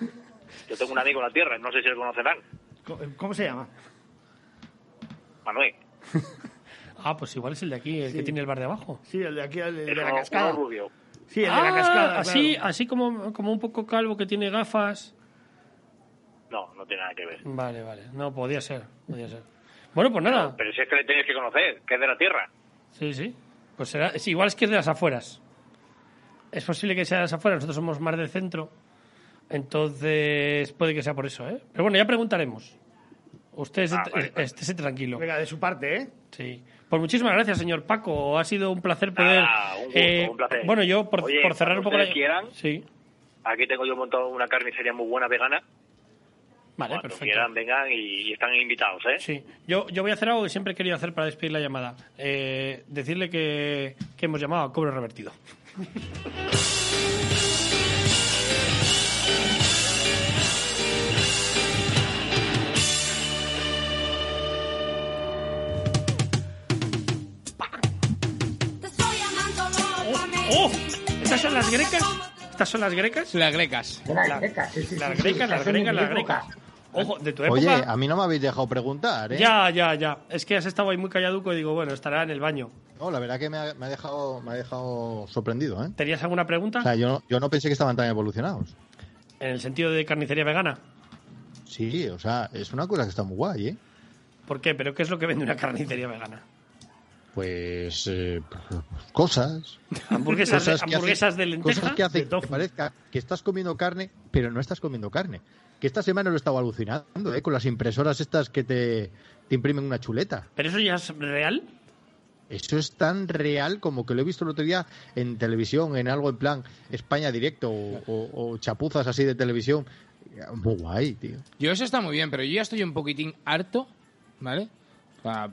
Speaker 9: Yo tengo un amigo en la Tierra, no sé si lo conocerán.
Speaker 7: ¿Cómo, cómo se llama?
Speaker 9: Manuel.
Speaker 4: ah, pues igual es el de aquí, el
Speaker 7: Sí.
Speaker 4: que tiene el bar de abajo.
Speaker 7: Sí, el de aquí, el de,
Speaker 9: Es
Speaker 7: de la cascada.
Speaker 9: rubio.
Speaker 7: Sí, el de
Speaker 4: Ah,
Speaker 7: la cascada.
Speaker 4: así,
Speaker 7: claro.
Speaker 4: así como, como un poco calvo que tiene gafas.
Speaker 9: No, no tiene nada que ver.
Speaker 4: Vale, vale. No, podía ser, podía ser. Bueno, pues nada.
Speaker 9: Pero si es que le tenéis que conocer, que es de la Tierra.
Speaker 4: Sí, sí. Pues será, sí, igual es que es de las afueras. Es posible que sea de las afueras, nosotros somos más del centro. Entonces puede que sea por eso, ¿eh? Pero bueno, ya preguntaremos. Usted esté,
Speaker 9: Ah, vale, vale.
Speaker 4: tranquilo.
Speaker 7: Venga, de su parte, ¿eh?
Speaker 4: Sí. Pues muchísimas gracias, señor Paco. Ha sido un placer poder.
Speaker 9: Nada, un gusto, un placer.
Speaker 4: Bueno, yo por,
Speaker 9: Oye,
Speaker 4: por cerrar un poco la.
Speaker 9: quieran.
Speaker 4: Sí.
Speaker 9: Aquí tengo yo montado una carnicería muy buena vegana.
Speaker 4: Vale,
Speaker 9: Cuando
Speaker 4: perfecto.
Speaker 9: quieran, vengan y, y están invitados, ¿eh?
Speaker 4: Sí, yo, yo voy a hacer algo que siempre he querido hacer para despedir la llamada. Eh, decirle que, que hemos llamado a cobro revertido. las grecas? ¿Estas son las grecas?
Speaker 5: Las grecas.
Speaker 6: De las
Speaker 4: La-
Speaker 6: grecas, sí, sí,
Speaker 4: Las grecas, las
Speaker 6: son de
Speaker 4: grecas, las grecas. Ojo, de tu época.
Speaker 8: Oye, a mí no me habéis dejado preguntar, ¿eh?
Speaker 4: Ya, ya, ya. Es que has estado ahí muy calladuco y digo, bueno, estará en el baño.
Speaker 8: No, la verdad que me ha, me ha dejado, me ha dejado sorprendido, ¿eh?
Speaker 4: ¿Tenías alguna pregunta?
Speaker 8: O sea, yo, yo no pensé que estaban tan evolucionados.
Speaker 4: En el sentido de carnicería vegana.
Speaker 8: Sí, o sea, es una cosa que está muy guay, ¿eh?
Speaker 4: ¿Por qué? ¿Pero qué es lo que vende una carnicería vegana?
Speaker 8: Pues eh, cosas.
Speaker 4: Hamburguesas, de-
Speaker 8: Cosas
Speaker 4: hamburguesas
Speaker 8: hacen-
Speaker 4: de lenteja.
Speaker 8: Cosas que
Speaker 4: tofu.
Speaker 8: que parezca que estás comiendo carne, pero no estás comiendo carne. Que esta semana lo he estado alucinando, ¿eh? Con las impresoras estas que te, te imprimen una chuleta.
Speaker 4: ¿Pero eso ya es real?
Speaker 8: Eso es tan real como que lo he visto el otro día en televisión, en algo en plan España directo o, o- o chapuzas así de televisión. Muy guay, tío.
Speaker 5: Yo eso está muy bien, pero yo ya estoy un poquitín harto, ¿vale?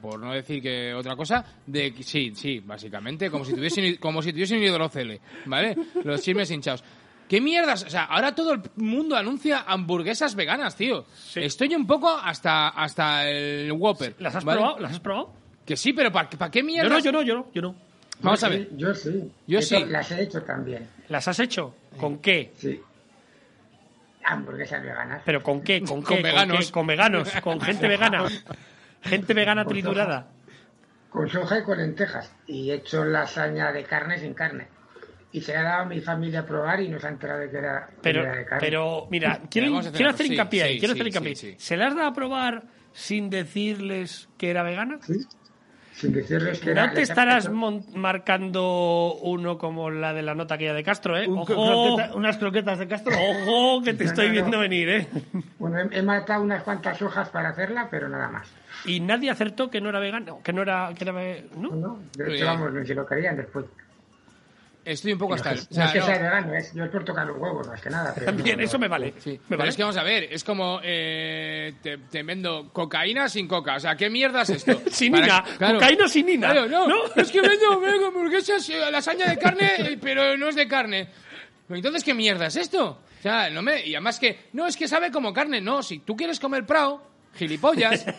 Speaker 5: Por no decir que otra cosa, de que- sí, sí, básicamente, como si tuviesen como si tuviesen hidrocele, ¿vale? Los chismes hinchados. ¿Qué mierdas? O sea, ahora todo el mundo anuncia hamburguesas veganas, tío. Estoy un poco hasta, hasta el Whopper.
Speaker 4: ¿Las has
Speaker 5: ¿vale?
Speaker 4: probado? ¿Las has probado?
Speaker 5: Que sí, pero ¿para qué
Speaker 4: Yo
Speaker 5: mierdas?
Speaker 4: no, yo no, yo no, yo no.
Speaker 5: Vamos
Speaker 6: Yo
Speaker 5: a
Speaker 6: sí,
Speaker 5: ver.
Speaker 6: Yo sí.
Speaker 5: Yo sí.
Speaker 6: Las he hecho también.
Speaker 4: ¿Las has hecho? ¿Con qué?
Speaker 6: Sí. Hamburguesas veganas.
Speaker 4: ¿Pero con qué? ¿Con
Speaker 5: Con
Speaker 4: qué?
Speaker 5: veganos.
Speaker 4: qué? Con veganos, con gente vegana. Gente vegana
Speaker 6: Con
Speaker 4: triturada.
Speaker 6: Con soja y con lentejas. Y he hecho lasaña de carne sin carne. Y se ha dado a mi familia a probar y nos ha enterado de que era, que
Speaker 4: Pero,
Speaker 6: era de carne.
Speaker 4: pero mira, quiero,
Speaker 5: hacer
Speaker 4: quiero hacer hincapié
Speaker 5: Sí,
Speaker 4: ahí,
Speaker 5: sí,
Speaker 4: quiero
Speaker 5: sí,
Speaker 4: hacer hincapié.
Speaker 5: sí, sí.
Speaker 4: ¿Se las da a probar sin decirles que era vegana?
Speaker 6: Sin decirles que era-
Speaker 4: No te estarás marcando uno como la de la nota aquella de Castro, ¿eh?
Speaker 7: Un
Speaker 4: Ojo,
Speaker 7: croqueta- unas croquetas de Castro.
Speaker 4: ojo, que te
Speaker 6: No,
Speaker 4: estoy
Speaker 6: no,
Speaker 4: viendo
Speaker 6: no.
Speaker 4: venir, ¿eh?
Speaker 6: Bueno, he, he matado unas cuantas hojas para hacerla, pero nada más.
Speaker 4: Y nadie acertó que no era vegano, que no era... Que era ¿no?
Speaker 6: ¿no? De hecho, vamos, si lo querían después.
Speaker 5: Estoy un poco hasta el...
Speaker 6: no
Speaker 5: o sea,
Speaker 6: es que
Speaker 5: no.
Speaker 6: sea vegano, es, yo es por tocar los huevos, más que nada. pero
Speaker 4: También,
Speaker 6: no,
Speaker 4: eso me vale.
Speaker 5: Sí,
Speaker 4: Me
Speaker 5: pero
Speaker 4: vale.
Speaker 5: es que vamos a ver, es como eh, te, te vendo cocaína sin coca. O sea, ¿qué mierda es esto?
Speaker 4: Sin
Speaker 5: Para-
Speaker 4: Nina, cocaína sin Nina.
Speaker 5: Claro, no,
Speaker 4: ¿No?
Speaker 5: es que vendo, vendo hamburguesas, eh, lasaña de carne, eh, pero no es de carne. Entonces, ¿qué mierda es esto? O sea, no me... Y además que, no, es que sabe como carne. No, si tú quieres comer prao, gilipollas...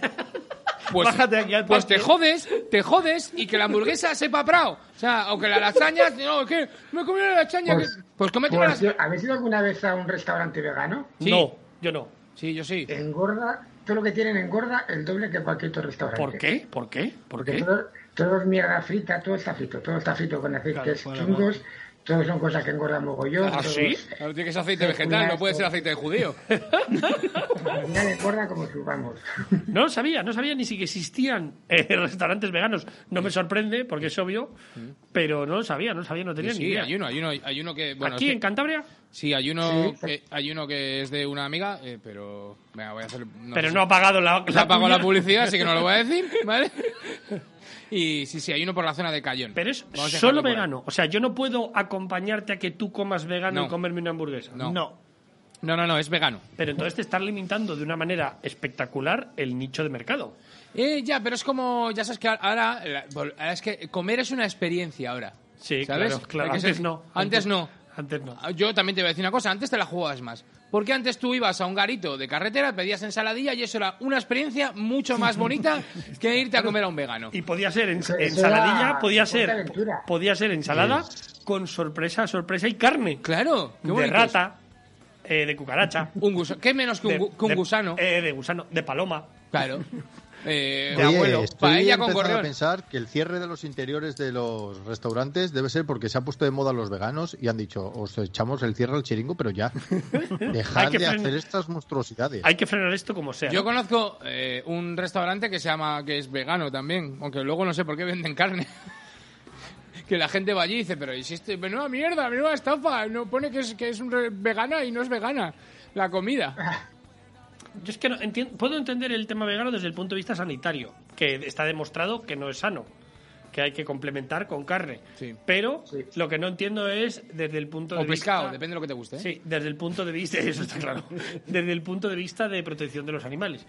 Speaker 5: Pues,
Speaker 7: Bájate aquí al
Speaker 5: pues te jodes, te jodes y que la hamburguesa sepa prao. O sea, o que la lasaña, no, es que me he comido la lasaña.
Speaker 6: Pues-
Speaker 5: que- pues cómete
Speaker 6: Por
Speaker 5: una
Speaker 6: ¿Habéis ido alguna vez a un restaurante vegano?
Speaker 5: Sí.
Speaker 4: No, yo no.
Speaker 5: Sí, yo sí.
Speaker 6: Engorda, todo lo que tienen engorda el doble que cualquier otro restaurante.
Speaker 4: ¿Por qué? ¿Por qué? ¿Por
Speaker 6: Porque
Speaker 4: qué?
Speaker 6: todo, todo es mierda frita, todo está frito, todo está frito con aceites chungos, todo son cosas que engordan mogollón.
Speaker 4: ¿Ah, sí?
Speaker 5: Claro, tiene que ser aceite vegetal, no puede ser aceite de judío.
Speaker 6: Al final engorda como si vamos.
Speaker 4: No lo sabía, no sabía ni si que existían eh, restaurantes veganos. No me sorprende, porque es obvio, pero no lo sabía, no lo sabía, no tenía ni
Speaker 5: Sí,
Speaker 4: idea.
Speaker 5: hay uno, hay uno, hay uno que... Bueno,
Speaker 4: ¿Aquí
Speaker 5: es que-
Speaker 4: en Cantabria?
Speaker 5: Sí, hay uno,
Speaker 6: Sí.
Speaker 5: que, hay uno que es de una amiga, eh, pero... Venga, voy a hacer... no
Speaker 4: pero
Speaker 5: sé
Speaker 4: no
Speaker 5: si-
Speaker 4: ha pagado la,
Speaker 5: pagado
Speaker 4: puya.
Speaker 5: la publicidad, así que no lo voy a decir, ¿vale? Y sí, sí, hay uno por la zona de Cayón.
Speaker 4: Pero es solo vegano. O sea, yo no puedo acompañarte a que tú comas vegano
Speaker 5: No.
Speaker 4: y comerme una hamburguesa.
Speaker 5: No.
Speaker 7: No.
Speaker 5: No, no, no, es vegano.
Speaker 4: Pero entonces te estás limitando de una manera espectacular el nicho de mercado.
Speaker 5: Eh, ya, pero es como, ya sabes que ahora, es que comer es una experiencia ahora.
Speaker 4: Sí,
Speaker 5: ¿Sabes?
Speaker 4: claro, claro. Antes
Speaker 5: ser-
Speaker 4: no.
Speaker 5: Antes no.
Speaker 4: Antes no.
Speaker 5: Yo también te voy a decir una cosa, antes te la jugabas más. Porque antes tú ibas a un garito de carretera, pedías ensaladilla y eso era una experiencia mucho más bonita que irte a comer a un vegano.
Speaker 4: Y podía ser en-
Speaker 6: Eso- eso
Speaker 4: ensaladilla,
Speaker 6: era
Speaker 4: podía ser,
Speaker 6: aventura.
Speaker 4: podía ser ensalada con sorpresa, sorpresa y carne.
Speaker 5: Claro, qué
Speaker 4: de
Speaker 5: bonitos.
Speaker 4: rata, eh, de cucaracha.
Speaker 5: Un gusano. ¿Qué menos que un,
Speaker 4: de-
Speaker 5: gu- que un
Speaker 4: de-
Speaker 5: gusano?
Speaker 4: eh, de gusano, de paloma.
Speaker 5: Claro. Eh,
Speaker 4: De
Speaker 8: Oye,
Speaker 4: abuelo,
Speaker 8: estoy
Speaker 5: paella con
Speaker 8: a pensar que el cierre de los interiores de los restaurantes debe ser porque se ha puesto de moda los veganos y han dicho, os echamos el cierre al chiringo, pero ya. Dejad de hacer estas monstruosidades.
Speaker 4: Hay que frenar esto como sea.
Speaker 5: Yo
Speaker 4: ¿no?
Speaker 5: conozco eh, un restaurante que se llama, que es vegano también, aunque luego no sé por qué venden carne. Que la gente va allí y dice, pero hiciste, menuda mierda, menuda estafa, no pone que es, que es un re- vegana y no es vegana la comida.
Speaker 4: Yo es que no puedo entender el tema vegano desde el punto de vista sanitario, que está demostrado que no es sano, que hay que complementar con carne.
Speaker 5: Sí.
Speaker 4: Pero
Speaker 6: Sí.
Speaker 4: lo que no entiendo es desde el punto
Speaker 5: O
Speaker 4: de
Speaker 5: pescado,
Speaker 4: vista...
Speaker 5: depende de lo que te guste. ¿eh?
Speaker 4: Sí, desde el punto de vista, eso está claro, desde el punto de vista de protección de los animales.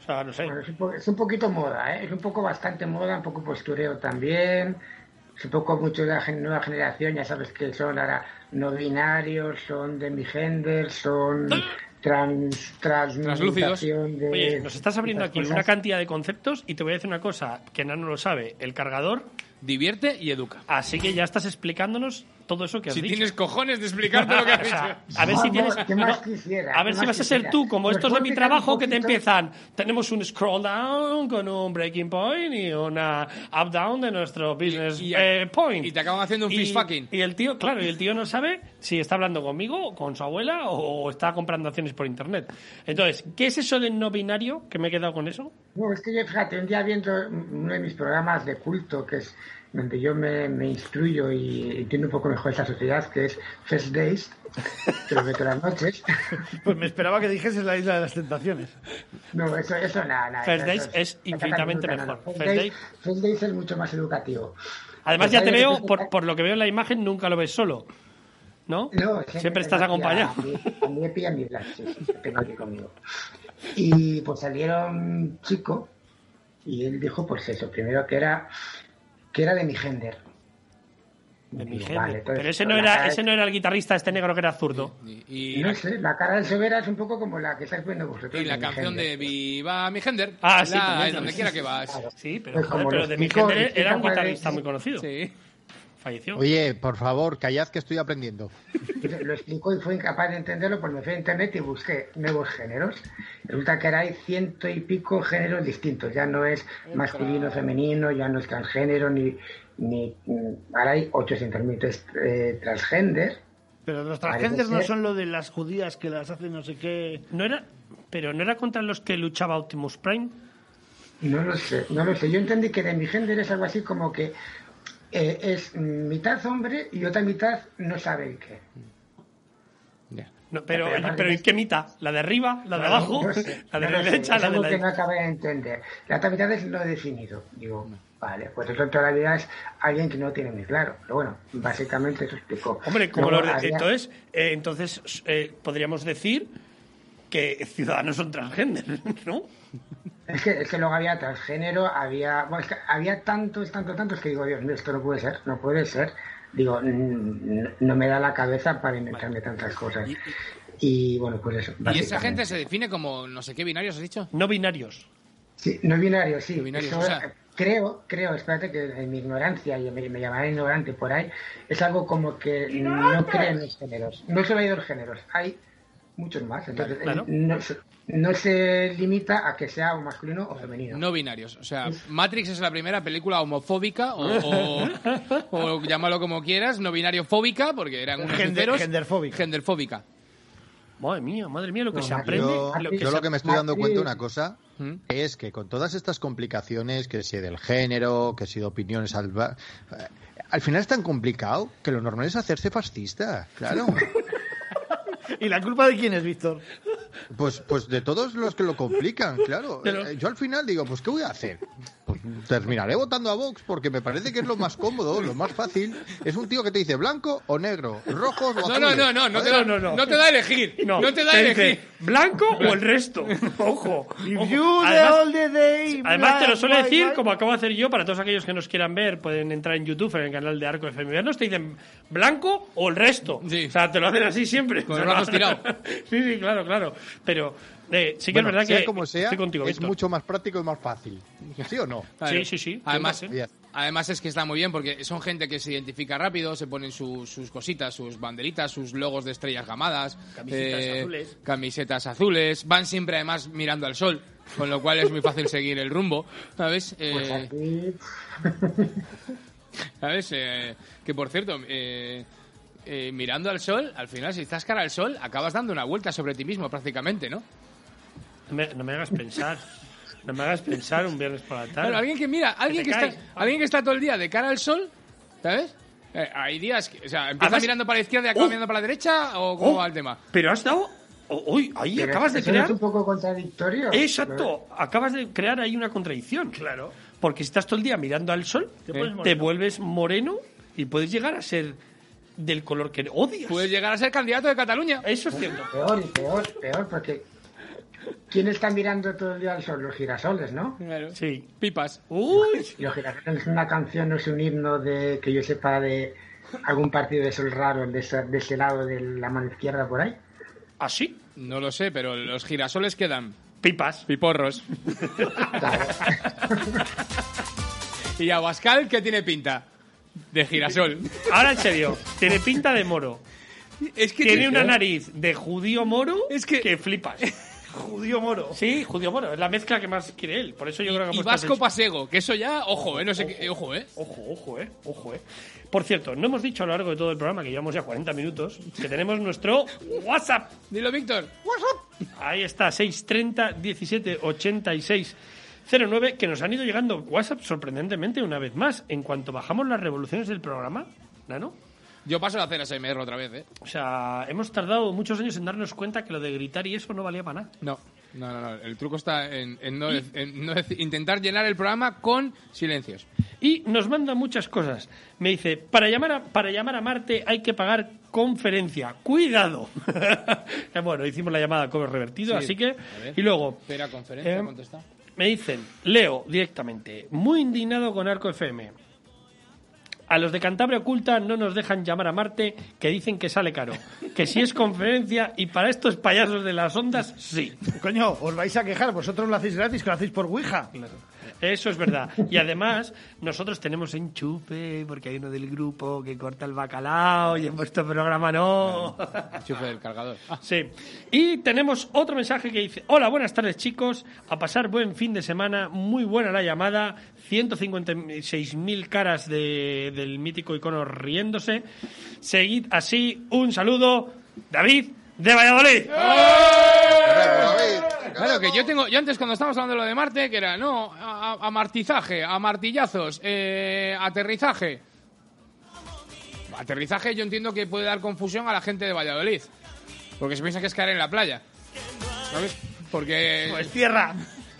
Speaker 4: O sea, no sé.
Speaker 6: Bueno, es, un es un poquito moda, ¿eh? es un poco bastante moda, un poco postureo también. Poco mucho de la nueva generación, ya sabes que son ahora no binarios, son demigender, son trans, transmutación de.
Speaker 4: Oye, nos estás abriendo aquí
Speaker 6: cosas.
Speaker 4: una cantidad de conceptos y te voy a decir una cosa que Nano lo sabe, el cargador,
Speaker 5: Divierte y educa.
Speaker 4: así que ya estás explicándonos todo eso que has
Speaker 5: Si
Speaker 4: dicho.
Speaker 5: tienes cojones de explicarte lo que has
Speaker 4: O
Speaker 5: dicho.
Speaker 4: sea, a ver si tienes.
Speaker 6: ¿Qué más
Speaker 4: no,
Speaker 6: quisiera?
Speaker 4: a ver
Speaker 6: ¿Qué
Speaker 4: si
Speaker 6: más
Speaker 4: vas a ser tú, como
Speaker 6: ¿Me
Speaker 4: estos de mi trabajo, que te empiezan. Tenemos un scroll down con un breaking point y una up down de nuestro business
Speaker 5: y-
Speaker 4: eh, point.
Speaker 5: y te acaban haciendo un fish fucking.
Speaker 4: Y el tío, claro, y el tío no sabe si está hablando conmigo, con su abuela o está comprando acciones por internet. Entonces, ¿qué es eso del no binario? Que me he quedado con eso.
Speaker 6: No, es que yo, fíjate, un día viendo uno de mis programas de culto, que es donde yo me, me instruyo y entiendo un poco mejor esta sociedad, que es First Days, que lo veo todas las noches.
Speaker 7: Pues me esperaba que dijeses la isla de las tentaciones.
Speaker 6: No, eso, eso nada, nada.
Speaker 4: First
Speaker 6: eso
Speaker 4: Days es infinitamente mejor.
Speaker 6: First
Speaker 4: First
Speaker 6: Days, First Days es mucho más educativo.
Speaker 4: Además, ya te veo, por, por lo que veo en la imagen, nunca lo ves solo. ¿No?
Speaker 6: No,
Speaker 4: Siempre estás acompañado.
Speaker 6: A mí, me pilla mi black, sí, tengo aquí conmigo. Y pues salieron chico y él dijo pues eso, primero que era que era de mi gender.
Speaker 4: De mi
Speaker 6: vale, entonces,
Speaker 4: Pero ese no, era, ese no era el guitarrista este negro que era zurdo.
Speaker 5: Y,
Speaker 6: No sé, la cara del Sobera es un poco como la que estáis viendo vosotros.
Speaker 5: y la canción
Speaker 6: gender.
Speaker 5: de Viva mi gender.
Speaker 4: Ah, sí,
Speaker 5: La- es donde quiera que vas.
Speaker 4: Sí, pero,
Speaker 6: Pues
Speaker 4: joder, pero de mi
Speaker 6: explica
Speaker 4: era un guitarrista muy conocido.
Speaker 5: Sí.
Speaker 4: Falleció.
Speaker 8: Oye, por favor, callad que estoy aprendiendo.
Speaker 6: Lo explicó y fue incapaz de entenderlo, pues me fui a internet y busqué nuevos géneros. Resulta que ahora hay ciento y pico géneros distintos. Ya no es masculino, femenino, ya no es transgénero, ni. ni mm, ahora hay 800.000. Entonces, eh, transgender.
Speaker 7: Pero los transgéneros no son lo de las judías que las hacen no sé qué.
Speaker 4: No era, pero no era contra los que luchaba Optimus Prime.
Speaker 6: No lo sé, no lo sé. Yo entendí que de mi género es algo así como que eh, es mitad hombre y otra mitad no sabe el qué.
Speaker 4: No, pero,
Speaker 6: Pero
Speaker 4: pero ¿y
Speaker 6: es-
Speaker 4: qué mitad? ¿La de arriba? ¿La de abajo?
Speaker 6: no sé,
Speaker 4: ¿La de
Speaker 6: no
Speaker 4: la
Speaker 6: lo sé,
Speaker 4: derecha?
Speaker 6: es
Speaker 4: ¿La de
Speaker 6: algo
Speaker 4: la
Speaker 6: que no acabé de entender. La otra mitad es lo definido. Digo, vale, pues eso toda la vida es alguien que no tiene muy claro. Pero bueno, básicamente eso explicó.
Speaker 4: Hombre, como de-
Speaker 6: había-
Speaker 4: entonces, eh, entonces eh, podríamos decir que ciudadanos son transgénero, ¿no?
Speaker 6: Es que, es que luego había transgénero, había, bueno, es que había tantos, tantos, tantos que digo, Dios mío, esto no puede ser, no puede ser. Digo, no me da la cabeza para inventarme tantas cosas. Y bueno, pues eso.
Speaker 5: Y esa gente se define como no sé qué binarios, ¿has dicho?
Speaker 4: No binarios.
Speaker 6: Sí, no binario, sí.
Speaker 5: No binarios,
Speaker 6: Eso,
Speaker 5: o sea-
Speaker 6: Creo, creo, espérate que en mi ignorancia, y me, me llamaré ignorante por ahí, es algo como que no creen los géneros. No solo hay dos géneros, hay muchos más. Entonces,
Speaker 4: Claro.
Speaker 6: no, se- no se limita a que sea o masculino o femenino.
Speaker 5: No binarios. O sea, Matrix es la primera película homofóbica o, o, o llámalo como quieras, no binario fóbica, porque eran unos
Speaker 7: Gender- genderfóbica.
Speaker 5: Genderfóbica.
Speaker 4: Madre mía, madre mía, lo que
Speaker 6: No,
Speaker 4: se aprende.
Speaker 8: Yo,
Speaker 4: lo que
Speaker 8: yo
Speaker 4: se-
Speaker 8: lo que me estoy dando
Speaker 6: Matrix-
Speaker 8: cuenta una cosa
Speaker 5: ¿Mm?
Speaker 8: es que con todas estas complicaciones, que si del género, que si de opiniones al, eh, al final es tan complicado que lo normal es hacerse fascista, claro.
Speaker 7: ¿Y la culpa de quién es, Víctor?
Speaker 8: Pues, pues de todos los que lo complican, claro.
Speaker 4: Pero-
Speaker 8: Eh, Yo al final digo, pues ¿qué voy a hacer? Pues terminaré votando a Vox porque me parece que es lo más cómodo, lo más fácil. Es un tío que te dice blanco o negro, rojos o
Speaker 5: No,
Speaker 8: azules.
Speaker 5: no, no, no, no te, da,
Speaker 4: no, no.
Speaker 5: no te da a elegir. No, te da a elegir.
Speaker 4: ¿Blanco o el resto? Ojo. Además-
Speaker 7: all the day,
Speaker 4: Además, te lo suele decir, como acabo de hacer yo, para todos aquellos que nos quieran ver, pueden entrar en YouTube, en el canal de Arco FM. Vernos, te dicen blanco o el resto.
Speaker 5: Sí.
Speaker 4: O sea, te lo hacen así siempre.
Speaker 5: Con
Speaker 4: sí, sí, claro, claro. Pero eh, sí que
Speaker 8: Bueno,
Speaker 4: es verdad
Speaker 8: sea
Speaker 4: que
Speaker 8: como sea,
Speaker 4: estoy contigo,
Speaker 8: es
Speaker 4: Víctor.
Speaker 8: mucho más práctico y más fácil. ¿Sí o no?
Speaker 5: Claro.
Speaker 4: Sí, sí, sí.
Speaker 5: Además, además es que está muy bien porque son gente que se identifica rápido, se ponen su- sus cositas, sus banderitas, sus logos de estrellas gamadas,
Speaker 4: Camisetas
Speaker 5: eh,
Speaker 4: azules.
Speaker 5: camisetas azules, van siempre además mirando al sol, con lo cual es muy fácil seguir el rumbo, ¿sabes?
Speaker 6: Pues
Speaker 5: Eh,
Speaker 6: aquí,
Speaker 5: ¿Sabes? Eh, que por cierto, eh, eh, mirando al sol, al final si estás cara al sol, acabas dando una vuelta sobre ti mismo prácticamente, ¿no?
Speaker 4: No me, no me hagas pensar. No me hagas pensar un viernes por la tarde.
Speaker 5: Claro, alguien que mira, alguien que, está,
Speaker 4: caes.
Speaker 5: alguien que está todo el día de cara al sol, ¿sabes? Eh, hay días que, o sea, empieza
Speaker 4: Además-
Speaker 5: mirando para la izquierda y acaba
Speaker 4: ¡Oh!
Speaker 5: mirando para la derecha o cómo
Speaker 4: Oh,
Speaker 5: va el tema.
Speaker 4: Pero has dado... oh, uy, ahí
Speaker 6: pero
Speaker 4: acabas de crear...
Speaker 6: Es un poco contradictorio.
Speaker 4: Exacto, acabas de crear ahí una contradicción. Claro. Porque si estás todo el día mirando al sol,
Speaker 7: Te moreno.
Speaker 4: vuelves moreno y puedes llegar a ser del color que odias.
Speaker 5: Puedes llegar a ser candidato de Cataluña.
Speaker 4: Eso es cierto.
Speaker 6: Peor y peor, peor, porque ¿quién está mirando todo el día al sol? Los girasoles, ¿no?
Speaker 5: Claro.
Speaker 4: Sí.
Speaker 5: Pipas.
Speaker 4: Uy,
Speaker 6: los girasoles es una canción, no es un himno de que yo sepa de algún partido de sol raro de ese, de ese lado de la mano izquierda por ahí.
Speaker 4: así,
Speaker 5: No lo sé, pero los girasoles quedan
Speaker 4: pipas.
Speaker 5: piporros.
Speaker 6: Claro.
Speaker 5: ¿Y Abascal qué tiene pinta? De girasol.
Speaker 4: Ahora en serio, tiene pinta de moro.
Speaker 5: Es que
Speaker 4: Tiene una nariz de judío moro
Speaker 5: Es que-
Speaker 4: flipas.
Speaker 7: Judío moro.
Speaker 4: Sí, judío moro, es la mezcla que más quiere él. Por eso yo creo que
Speaker 5: Y vasco pasego, que eso ya, ojo, eh, no sé qué, ojo, eh.
Speaker 4: Ojo, ojo, eh, ojo, eh. Por cierto, no hemos dicho a lo largo de todo el programa, que llevamos ya 40 minutos, que tenemos nuestro WhatsApp.
Speaker 5: Dilo, Víctor.
Speaker 4: Ahí está, 630 17 86 09, que nos han ido llegando WhatsApp sorprendentemente una vez más. En cuanto bajamos las revoluciones del programa, ¿no?
Speaker 5: Yo paso a hacer ASMR otra vez, eh.
Speaker 4: O sea, hemos tardado muchos años en darnos cuenta que lo de gritar y eso no valía para nada.
Speaker 5: No, no, no, no. El truco está en, en no, en no intentar llenar el programa con silencios.
Speaker 4: Y nos manda muchas cosas. Me dice, para llamar a, para llamar a Marte hay que pagar conferencia. ¡Cuidado! Bueno, hicimos la llamada con revertido,
Speaker 5: Sí,
Speaker 4: así que...
Speaker 5: a.
Speaker 4: Y luego...
Speaker 5: Espera, conferencia,
Speaker 4: Eh. Me dicen, leo directamente, muy indignado con Arco FM. A los de Cantabria Oculta no nos dejan llamar a Marte, que dicen que sale caro. Que si es conferencia y para estos payasos de las ondas, sí.
Speaker 7: Coño, os vais a quejar, vosotros lo hacéis gratis, que lo hacéis por Ouija.
Speaker 4: Eso es verdad. Y además, nosotros tenemos enchufe, porque hay uno del grupo que corta el bacalao y en vuestro programa no.
Speaker 5: Enchufe del cargador.
Speaker 4: Sí. Y tenemos otro mensaje que dice, hola, buenas tardes chicos, a pasar buen fin de semana, muy buena la llamada, 156.000 caras de- del mítico icono riéndose. Seguid así, un saludo, David de Valladolid.
Speaker 5: Claro, que yo tengo, yo antes cuando estábamos hablando de lo de Marte, que era, no, a- a- amartizaje, amartillazos, eh, aterrizaje. Aterrizaje yo entiendo que puede dar confusión a la gente de Valladolid. Porque se piensa que es caer en la playa. ¿Sabes? Porque
Speaker 7: Pues tierra.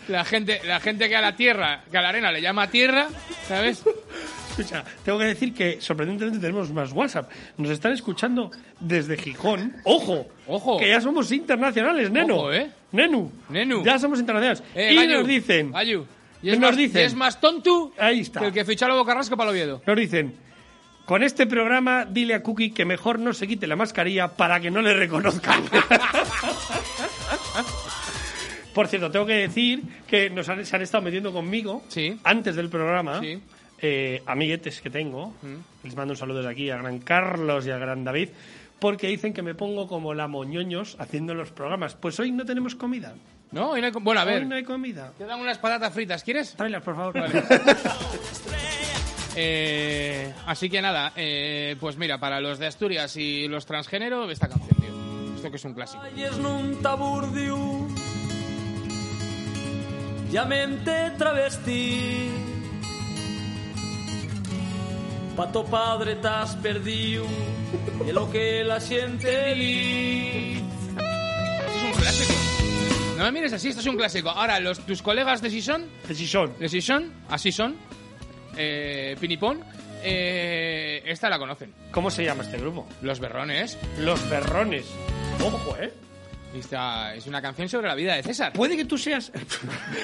Speaker 5: la gente, la gente que a la tierra, que a la arena le llama tierra, ¿sabes?
Speaker 4: Escucha, tengo que decir que sorprendentemente tenemos más WhatsApp. Nos están escuchando desde Gijón. ¡Ojo!
Speaker 5: Ojo.
Speaker 4: Que ya somos internacionales, Neno.
Speaker 5: Ojo, ¿eh?
Speaker 4: Nenu.
Speaker 5: Nenu.
Speaker 4: Ya somos internacionales.
Speaker 5: Eh,
Speaker 4: y nos dicen...
Speaker 5: Y
Speaker 4: ¿Qué
Speaker 5: es,
Speaker 4: nos
Speaker 5: más,
Speaker 4: dicen?
Speaker 5: y es más tonto
Speaker 4: Ahí está.
Speaker 5: que el que fichó a Lobo Carrasco para Oviedo.
Speaker 4: Nos dicen... Con este programa, dile a Cookie que mejor no se quite la mascarilla para que no le reconozcan. Por cierto, tengo que decir que nos han, se han estado metiendo conmigo
Speaker 5: Sí.
Speaker 4: antes del programa.
Speaker 5: Sí.
Speaker 4: Eh, amiguetes que tengo. Les mando un saludo desde aquí a Gran Carlos y a Gran David. Porque dicen que me pongo como la moñoños haciendo los programas. Pues hoy no tenemos comida.
Speaker 5: ¿No? Hoy no hay co- bueno, a
Speaker 4: Hoy
Speaker 5: ver.
Speaker 4: no hay comida.
Speaker 5: Te dan unas patatas fritas, ¿quieres?
Speaker 4: Tráelas, por favor.
Speaker 5: Eh, así que nada, eh, pues mira, para los de Asturias y los transgénero, esta canción, tío. Esto que es un clásico.
Speaker 10: Travesti Pato padre t'has perdiu E lo que la di
Speaker 5: Esto es un clásico. No me mires así, esto es un clásico. Ahora, los, tus colegas de Sison,
Speaker 4: Si son.
Speaker 5: de Sison, así son, eh, Pinipón, eh, esta la conocen.
Speaker 4: ¿Cómo se llama este grupo?
Speaker 5: Los Berrones.
Speaker 4: Los Berrones. Ojo, ¿eh?
Speaker 5: Esta es una canción sobre la vida de César.
Speaker 4: Puede que tú seas.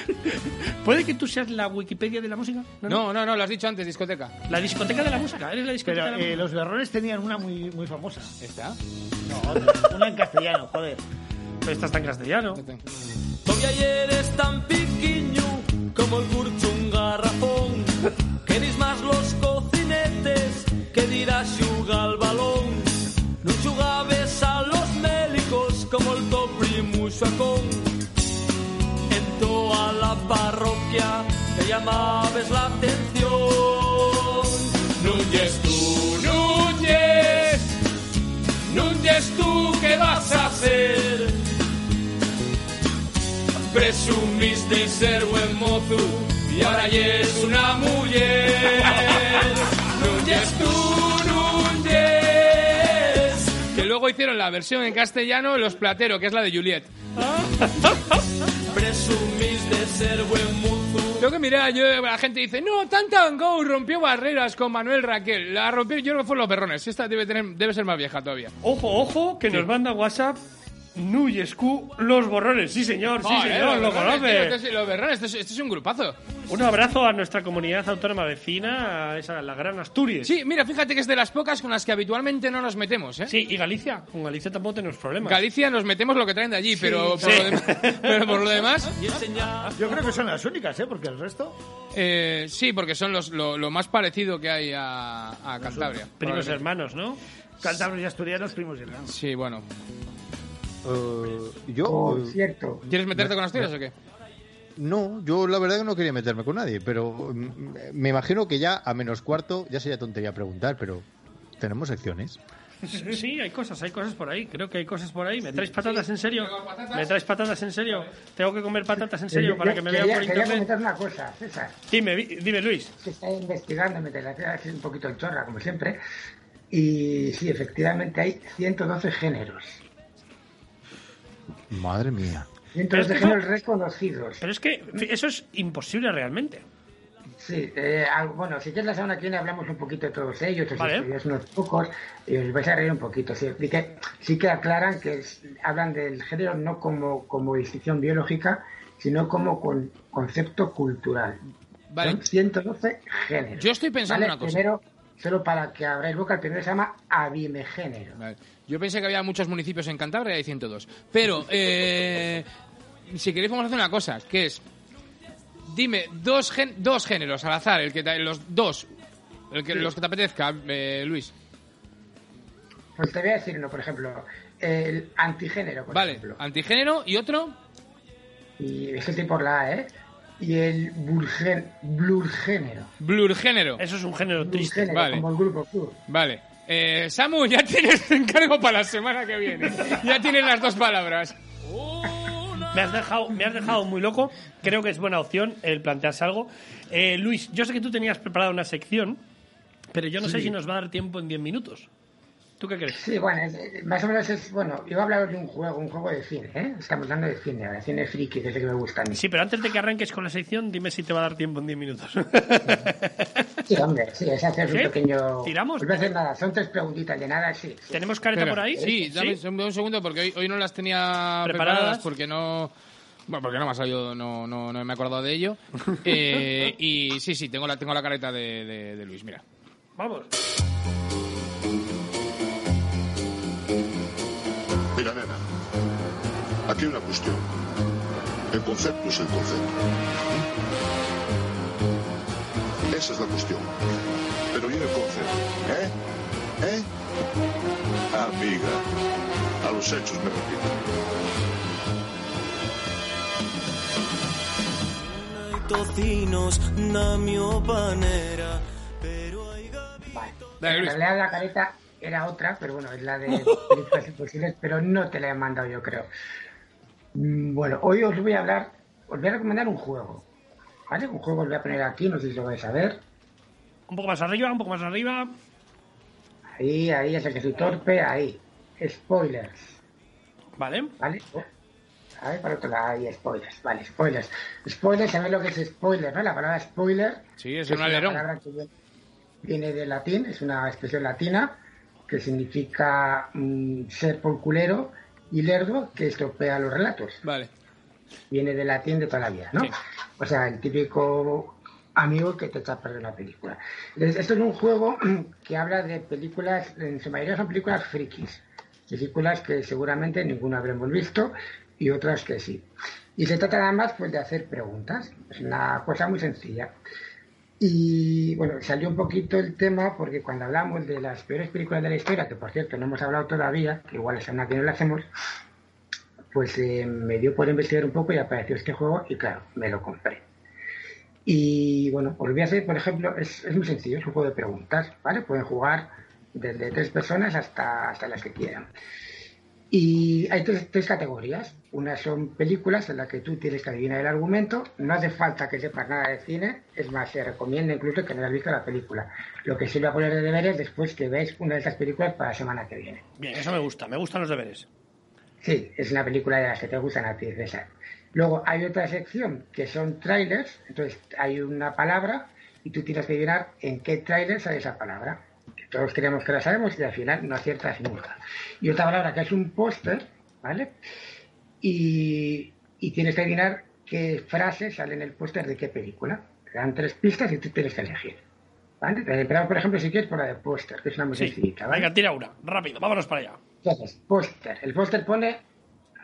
Speaker 4: Puede que tú seas la Wikipedia de la música.
Speaker 5: No, no, no, lo has dicho antes, discoteca.
Speaker 4: La discoteca de la música. Eres la discoteca
Speaker 7: Pero
Speaker 4: de la
Speaker 7: eh,
Speaker 4: música.
Speaker 7: los berrones tenían una muy, muy famosa.
Speaker 5: ¿Esta?
Speaker 7: No, una en castellano, joder.
Speaker 4: Pero esta está en castellano.
Speaker 10: Todavía eres tan piquiño como el curcho un garrafón Queréis más los cocinetes que dirá xuga al balón En toda la parroquia te llamabes la atención
Speaker 5: Núñez tú, Núñez, Núñez tú, ¿qué vas a hacer? Presumís de ser buen mozo y ahora ya una mujer. Núñez tú, luego hicieron la versión en castellano Los Platero, que es la de Juliet.
Speaker 10: Presumís de ser buen mozo
Speaker 5: Lo que mira, yo, la gente dice, no, Tantan Go rompió barreras con Manuel Raquel. La rompió, yo creo que fue los perrones. Esta debe, tener, debe ser más vieja todavía.
Speaker 4: Ojo, ojo, que nos manda WhatsApp Nuyescu, Los Borrones. Sí, señor, sí,
Speaker 5: Joder,
Speaker 4: señor, lo
Speaker 5: tío,
Speaker 4: conoce.
Speaker 5: este es- Los Berrones, este es, este es un grupazo.
Speaker 4: Un abrazo a nuestra comunidad autónoma vecina, a esa, la gran Asturias.
Speaker 5: Sí, mira, fíjate que es de las pocas con las que habitualmente no nos metemos, ¿eh?
Speaker 4: Sí, y Galicia. Con Galicia tampoco tenemos problemas.
Speaker 5: Galicia nos metemos lo que traen de allí, pero, por
Speaker 4: sí.
Speaker 5: lo demás, pero por lo demás,
Speaker 7: Yo creo que son las únicas, ¿eh? Porque el resto...
Speaker 5: eh, sí, porque son los, lo, lo más parecido que hay a, a Cantabria.
Speaker 4: Primos
Speaker 5: probablemente.
Speaker 4: hermanos, ¿no?
Speaker 7: Cántabros y asturianos, primos y hermanos.
Speaker 5: Sí, bueno.
Speaker 8: Eh, yo.
Speaker 6: Cierto,
Speaker 5: ¿Quieres meterte con Asturias o qué?
Speaker 8: No, yo la verdad que no quería meterme con nadie, pero mm, me imagino que ya a menos cuarto ya sería tontería preguntar, pero tenemos secciones.
Speaker 4: Sí, hay cosas, hay cosas por ahí. Creo que hay cosas por ahí. ¿Me traes patatas en serio? ¿Me traes patatas en serio? Tengo que comer patatas en serio
Speaker 6: yo-
Speaker 4: para que me vean
Speaker 6: quería,
Speaker 4: por
Speaker 6: quería
Speaker 4: internet.
Speaker 6: comentar una cosa, César.
Speaker 4: Dime, vi- dime, Luis.
Speaker 6: que está investigando tía es un poquito chorra, como siempre. Y sí, efectivamente hay 112 géneros.
Speaker 8: Madre mía.
Speaker 6: 112
Speaker 4: Pero es que
Speaker 6: géneros reconocidos.
Speaker 4: Pero es que eso es imposible realmente.
Speaker 6: Sí, eh, bueno, si quieres la semana que viene hablamos un poquito de todos ellos, os
Speaker 4: Vale.
Speaker 6: unos pocos y os vais a reír un poquito. Sí, que, sí que aclaran que es- hablan del género no como, como distinción biológica, sino como con concepto cultural.
Speaker 5: Vale.
Speaker 6: Son 112 géneros.
Speaker 5: Yo estoy pensando
Speaker 6: ¿vale?
Speaker 5: una cosa.
Speaker 6: Primero, solo para que abráis boca, el primero se llama abimegénero.
Speaker 5: Vale. Yo pensé que había muchos municipios en Cantabria y hay 102. Pero, eh, si queréis, vamos a hacer una cosa, que es. Dime dos, gen- dos géneros al azar, el que te- los dos. El que, Los que te apetezca, eh, Luis.
Speaker 6: Pues te voy a decir uno, por ejemplo, el antigénero, por
Speaker 5: Vale,
Speaker 6: ejemplo.
Speaker 5: antigénero y otro.
Speaker 6: Y ese estoy por la A, ¿eh? Y el burgen, blurgénero.
Speaker 5: Blurgénero.
Speaker 4: Eso es un género triste.
Speaker 5: Vale.
Speaker 6: como el grupo Blur.
Speaker 5: Vale. Eh, Samu, ya tienes encargo para la semana que viene. Ya tienes las dos palabras.
Speaker 4: Me has, dejado, me has dejado muy loco. Creo que es buena opción el plantearse algo. Eh, Luis, yo sé que tú tenías preparada una sección, pero yo no sé si nos va a dar tiempo en 10 minutos. ¿Tú qué crees?
Speaker 6: Sí, bueno, es- es- más o menos es, bueno, yo voy a hablar de un juego, un juego de cine, ¿eh? Estamos hablando de cine, de cine friki, que es el que me gusta a mí.
Speaker 4: Sí, pero antes de que arranques con la sección, dime si te va a dar tiempo en 10 minutos.
Speaker 6: Sí, hombre, sí, es hacer
Speaker 4: ¿Sí?
Speaker 6: un pequeño...
Speaker 4: ¿Tiramos?
Speaker 6: No hacer nada, son tres preguntitas de nada, sí. sí.
Speaker 4: ¿Tenemos careta
Speaker 5: Espera.
Speaker 4: por ahí?
Speaker 5: Sí, dame un- un segundo porque hoy, hoy no las tenía
Speaker 4: ¿Preparadas?
Speaker 5: preparadas, porque no. Bueno, porque no me ha salido, no, no, no me he acordado de ello. Eh, y sí, sí, tengo la, tengo la careta de, de- de Luis, mira.
Speaker 4: Vamos.
Speaker 11: Mira, nena, aquí hay una cuestión. El concepto es el concepto. Esa es la cuestión. Pero viene el concepto. ¿Eh? ¿Eh? Amiga, a los hechos me repito.
Speaker 10: Tocinos na mio panera Pero
Speaker 6: Vale.
Speaker 5: Dale, Luis.
Speaker 6: la careta era otra, pero bueno, es la de películas imposibles, pero no te la he mandado yo creo. Mm, Bueno, hoy os voy a hablar, os voy a recomendar un juego. ¿Vale? Un juego os voy a poner aquí, no sé si lo vais a ver.
Speaker 4: Un poco más arriba, un poco más arriba.
Speaker 6: Ahí, ahí, es el que soy torpe, ahí. Spoilers.
Speaker 4: Vale.
Speaker 6: ¿Vale? A ver, para otro lado, ahí, spoilers. Vale, spoilers. Spoilers, ¿sabéis lo que es spoiler, no? La palabra spoiler.
Speaker 5: Sí, es un
Speaker 6: una
Speaker 5: alerón.
Speaker 6: palabra que viene- viene del latín, es una expresión latina que significa mm, ser por culero y lerdo que estropea los relatos.
Speaker 5: Vale.
Speaker 6: Viene del latín de toda la vida, ¿no?
Speaker 5: Sí.
Speaker 6: O sea, el típico amigo que te echa a perder una película. Entonces, esto es un juego que habla de películas, en su mayoría son películas frikis. Películas que seguramente ninguno habremos visto y otras que sí. Y se trata nada más pues, de hacer preguntas. Es una cosa muy sencilla. Y bueno, salió un poquito el tema porque cuando hablamos de las peores películas de la historia, que por cierto no hemos hablado todavía, que igual la semana que viene lo hacemos, pues eh, me dio por investigar un poco y apareció este juego y claro, me lo compré. Y bueno, os voy a hacer, por ejemplo, es, es muy sencillo, es un juego de preguntas, ¿vale? Pueden jugar desde tres personas hasta, hasta las que quieran. Y hay tres, tres categorías. Una son películas en las que tú tienes que adivinar el argumento. No hace falta que sepas nada de cine. Es más, se recomienda incluso que no hayas visto la película. Lo que sí voy a poner de deberes después que veáis una de estas películas para la semana que viene.
Speaker 4: Bien, eso me gusta. Me gustan los deberes.
Speaker 6: Sí, es una película de las que te gustan a ti, César. Luego hay otra sección que son trailers. Entonces hay una palabra y tú tienes que adivinar en qué trailer sale esa palabra. Todos creemos que la sabemos y al final no aciertas nunca. Y otra palabra que es un póster, ¿vale? Y, y tienes que adivinar qué frase sale en el póster de qué película. Te dan tres pistas y tú tienes que elegir. ¿Vale? Te empezamos, por ejemplo, si quieres, por la de póster, que es una muy
Speaker 4: Sí.
Speaker 6: sencillita, ¿vale?
Speaker 4: Venga, tira una. Rápido, vámonos para allá.
Speaker 6: Entonces, póster. El póster pone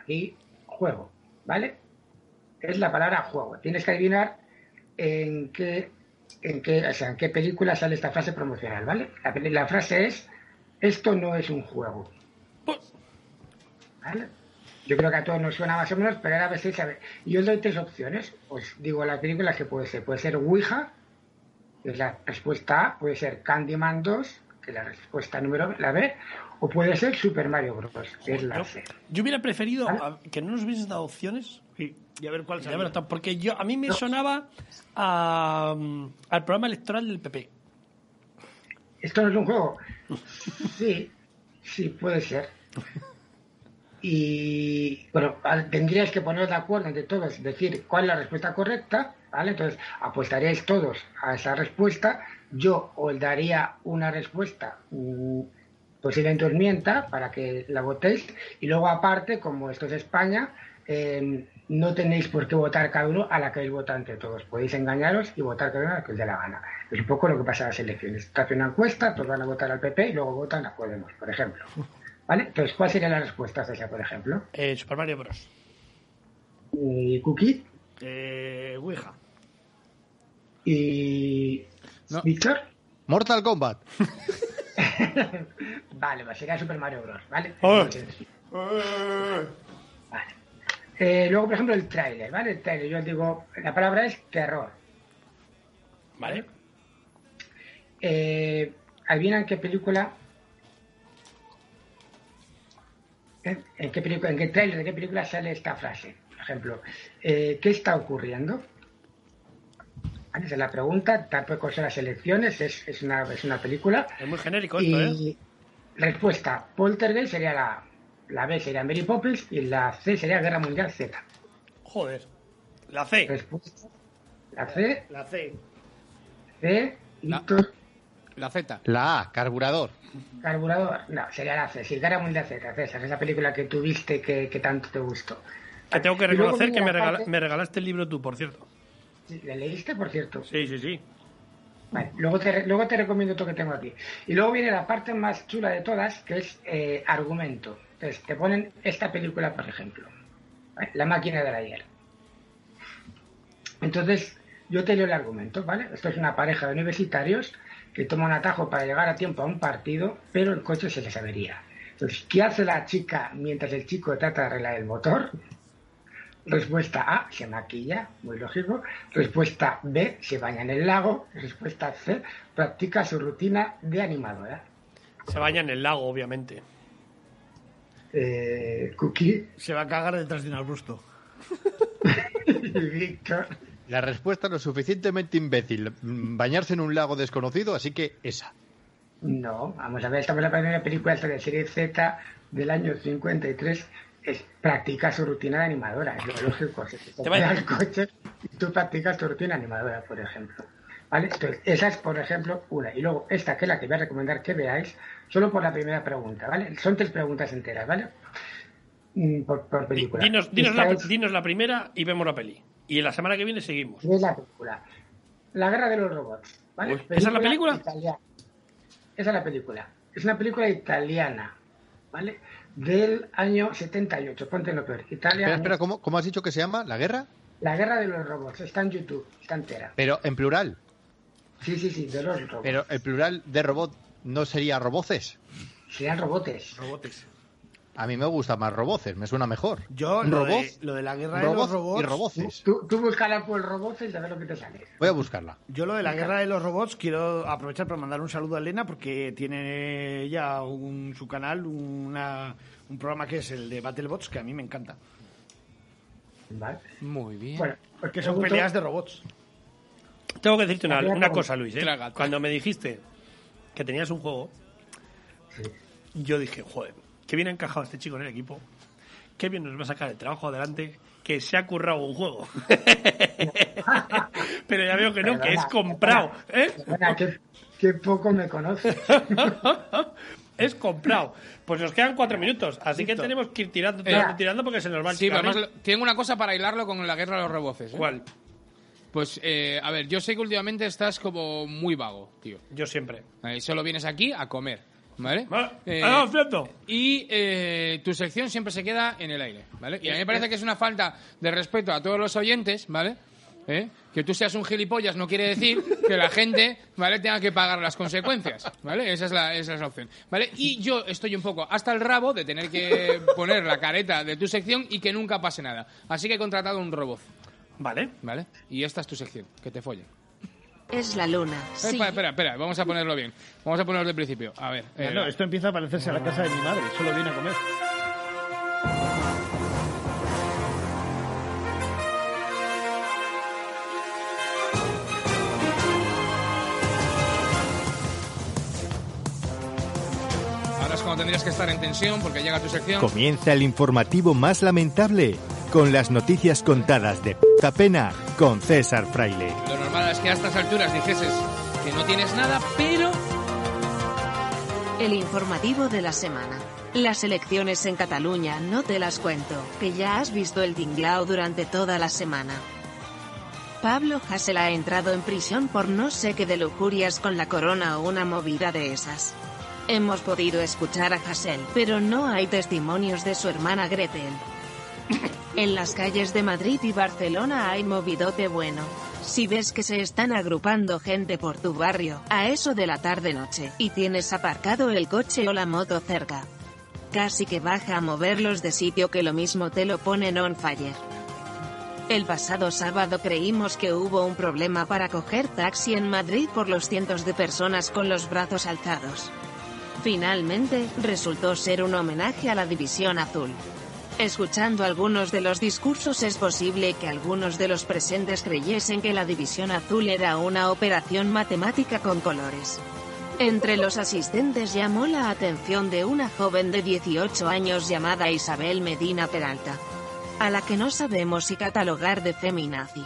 Speaker 6: aquí juego, ¿vale? Es la palabra juego. Tienes que adivinar en qué, en qué, o sea, en qué película sale esta frase promocional, ¿vale? La, la frase es esto no es un juego. ¿Vale? Yo creo que a todos nos suena más o menos, pero ahora a veces sabe. Yo os doy tres opciones. Os digo las películas que puede ser. Puede ser Ouija, que es la respuesta A, puede ser Candyman 2, que es la respuesta número la B, o puede ser Super Mario Bros, que es la
Speaker 4: Yo,
Speaker 6: C.
Speaker 4: yo hubiera preferido a- que no nos hubieses dado opciones.
Speaker 7: Y a ver cuál sale.
Speaker 4: porque yo, a mí me sonaba a, mm, al programa electoral del PP.
Speaker 6: ¿Esto no es un juego? Sí, sí, puede ser. Y bueno, tendríais que poneros de acuerdo entre todos, decir cuál es la respuesta correcta, ¿vale? Entonces apostaríais todos a esa respuesta. Yo os daría una respuesta, mm, posiblemente os mienta para que la votéis. Y luego, aparte, como esto es España, eh, no tenéis por qué votar cada uno a la que habéis votado entre todos. Podéis engañaros y votar cada uno a la que os dé la gana. Es un poco lo que pasa en las elecciones. Se hace una encuesta, todos van a votar al PP y luego votan a Podemos, por ejemplo. ¿Vale? Entonces, ¿cuál sería la respuesta esa, por ejemplo?
Speaker 4: Eh, Super Mario Bros.
Speaker 6: Y Cookie
Speaker 7: Eh, Ouija.
Speaker 6: y Víctor.
Speaker 8: Mortal Kombat.
Speaker 6: Vale, pues sería Super Mario Bros. ¿Vale?
Speaker 4: Oh.
Speaker 6: Vale. Eh, luego, por ejemplo, el tráiler, ¿vale? El tráiler, yo digo, la palabra es terror.
Speaker 4: ¿Vale?
Speaker 6: Eh, ¿Adivinan qué película? ¿En, en qué película, en qué tráiler de qué película sale esta frase? Por ejemplo, eh, ¿qué está ocurriendo? Esa es la pregunta. Tampoco son las elecciones, es, es, una, es una película.
Speaker 4: Es muy genérico esto, ¿eh?
Speaker 6: Y respuesta, Poltergeist sería la, la B, sería Mary Poppins y la C sería Guerra Mundial Z.
Speaker 4: Joder. La C.
Speaker 6: Respuesta, la C,
Speaker 7: La C.
Speaker 6: C, Víctor,
Speaker 5: La Z.
Speaker 8: La A, carburador.
Speaker 6: Carburador, no, sería la C, sí, Guerra Mundial Z, César, esa película que tuviste que, que tanto te gustó.
Speaker 4: Que tengo que reconocer que
Speaker 6: la
Speaker 4: me, regala-
Speaker 6: parte-
Speaker 4: me regalaste el libro tú, por cierto.
Speaker 6: ¿Le leíste, por cierto?
Speaker 4: Sí, sí, sí.
Speaker 6: Vale, luego te, re- luego te recomiendo otro que tengo aquí. Y luego viene la parte más chula de todas, que es eh, argumento. Entonces, te ponen esta película, por ejemplo. ¿vale? La máquina del ayer. Entonces, yo te leo el argumento, ¿vale? Esto es una pareja de universitarios que toma un atajo para llegar a tiempo a un partido, pero el coche se les avería. Entonces, ¿qué hace la chica mientras el chico trata de arreglar el motor? Respuesta A, se maquilla, muy lógico. Respuesta B, se baña en el lago. Respuesta C, practica su rutina de animadora.
Speaker 4: Se baña en el lago, obviamente.
Speaker 6: Eh, Cookie
Speaker 7: Se va a cagar detrás de un arbusto.
Speaker 6: Víctor.
Speaker 8: La respuesta no es suficientemente imbécil. Bañarse en un lago desconocido, así que esa.
Speaker 6: No, vamos a ver, estamos en la primera película esta de serie Z del año 53. Es practica su rutina de animadora, es lo lógico. Se te
Speaker 4: vaya-
Speaker 6: el coche y tú practicas tu rutina animadora, por ejemplo. ¿Vale? Entonces, esa es, por ejemplo, una. Y luego, esta que es la que voy a recomendar que veáis, solo por la primera pregunta, ¿vale? Son tres preguntas enteras, ¿vale? Mm, Por, por película.
Speaker 4: Dinos, dinos,
Speaker 6: Esta
Speaker 4: la,
Speaker 6: es-
Speaker 4: dinos la primera y vemos la peli. Y la semana que viene seguimos.
Speaker 6: es la película. La guerra de los robots. ¿vale?
Speaker 4: Uy, ¿esa es la película?
Speaker 6: italiana. Esa es la película. Es una película italiana, ¿vale? Del año 78. Ponte lo peor. Italia.
Speaker 8: Espera, espera, ¿cómo, cómo has dicho que se llama? ¿La guerra?
Speaker 6: La guerra de los robots. Está en YouTube. Está entera.
Speaker 8: Pero en plural.
Speaker 6: Sí, sí, sí, de los robots.
Speaker 8: Pero el plural de robot no sería roboces.
Speaker 6: Serían robotes.
Speaker 7: Robotes.
Speaker 8: A mí me gusta más roboces, me suena mejor.
Speaker 7: Yo, lo de, lo de la guerra de los
Speaker 8: robot
Speaker 7: robots.
Speaker 8: y roboces.
Speaker 6: Tú, tú búscala por robots y a ver lo que te sale.
Speaker 8: Voy a buscarla.
Speaker 7: Yo lo de la guerra de los robots quiero aprovechar para mandar un saludo a Elena porque tiene ya un, su canal una, un programa que es el de Battlebots que a mí me encanta.
Speaker 6: ¿Vale?
Speaker 5: Muy bien.
Speaker 6: Bueno, pues
Speaker 7: Que son peleas de robots.
Speaker 4: Tengo que decirte una, cosa, Luis. ¿eh? Cuando me dijiste que tenías un juego, yo dije, joder, qué bien ha encajado este chico en el equipo. Qué bien nos va a sacar el trabajo adelante. Que se ha currado un juego. Pero ya veo que no, que es comprado. ¿eh?
Speaker 6: Perdona, qué, qué poco me conoces.
Speaker 4: es comprado. Pues nos quedan cuatro minutos, así que tenemos que ir tirando,
Speaker 5: Eh,
Speaker 4: tirando, tirando porque se nos va el
Speaker 5: Sí, pero además tengo una cosa para hilarlo con la guerra de los reboces. ¿eh?
Speaker 4: ¿Cuál?
Speaker 5: Pues, eh, a ver, yo sé que últimamente estás como muy vago, tío.
Speaker 4: Yo siempre.
Speaker 5: Eh, solo vienes aquí a comer, ¿vale?
Speaker 4: Vale.
Speaker 5: Eh,
Speaker 4: Ah, cierto.
Speaker 5: y eh, tu sección siempre se queda en el aire, ¿vale? Y a mí me parece que es una falta de respeto a todos los oyentes, ¿vale? ¿Eh? Que tú seas un gilipollas no quiere decir que la gente, ¿vale? Tenga que pagar las consecuencias, ¿vale? Esa es la, esa es la opción, ¿vale? Y yo estoy un poco hasta el rabo de tener que poner la careta de tu sección y que nunca pase nada. Así que he contratado un robot,
Speaker 4: Vale.
Speaker 5: ¿vale? Y esta es tu sección, que te follen.
Speaker 12: Es la luna.
Speaker 5: Eh,
Speaker 12: Sí.
Speaker 5: Espera, espera, espera, vamos a ponerlo bien. Vamos a ponerlo de principio. A ver.
Speaker 7: Ya
Speaker 5: eh,
Speaker 7: no, esto empieza a parecerse a la casa de mi madre. Solo viene a comer.
Speaker 5: Ahora es cuando tendrías que estar en tensión porque llega tu sección.
Speaker 13: Comienza el informativo más lamentable, con las noticias contadas de puta pena, con César Fraile.
Speaker 5: Lo normal es que a estas alturas dijeses que no tienes nada, pero
Speaker 12: El informativo de la semana. Las elecciones en Cataluña no te las cuento, que ya has visto el tinglao durante toda la semana. Pablo Hasél ha entrado en prisión por no sé qué de lujurias con la corona o una movida de esas. Hemos podido escuchar a Hasél, pero no hay testimonios de su hermana Gretel. En las calles de Madrid y Barcelona hay movidote bueno. Si ves que se están agrupando gente por tu barrio, a eso de la tarde-noche, y tienes aparcado el coche o la moto cerca, casi que baja a moverlos de sitio que lo mismo te lo ponen on fire. El pasado sábado creímos que hubo un problema para coger taxi en Madrid por los cientos de personas con los brazos alzados. Finalmente, resultó ser un homenaje a la División Azul. Escuchando algunos de los discursos es posible que algunos de los presentes creyesen que la División Azul era una operación matemática con colores. Entre los asistentes llamó la atención de una joven de 18 años llamada Isabel Medina Peralta, a la que no sabemos si catalogar de feminazi.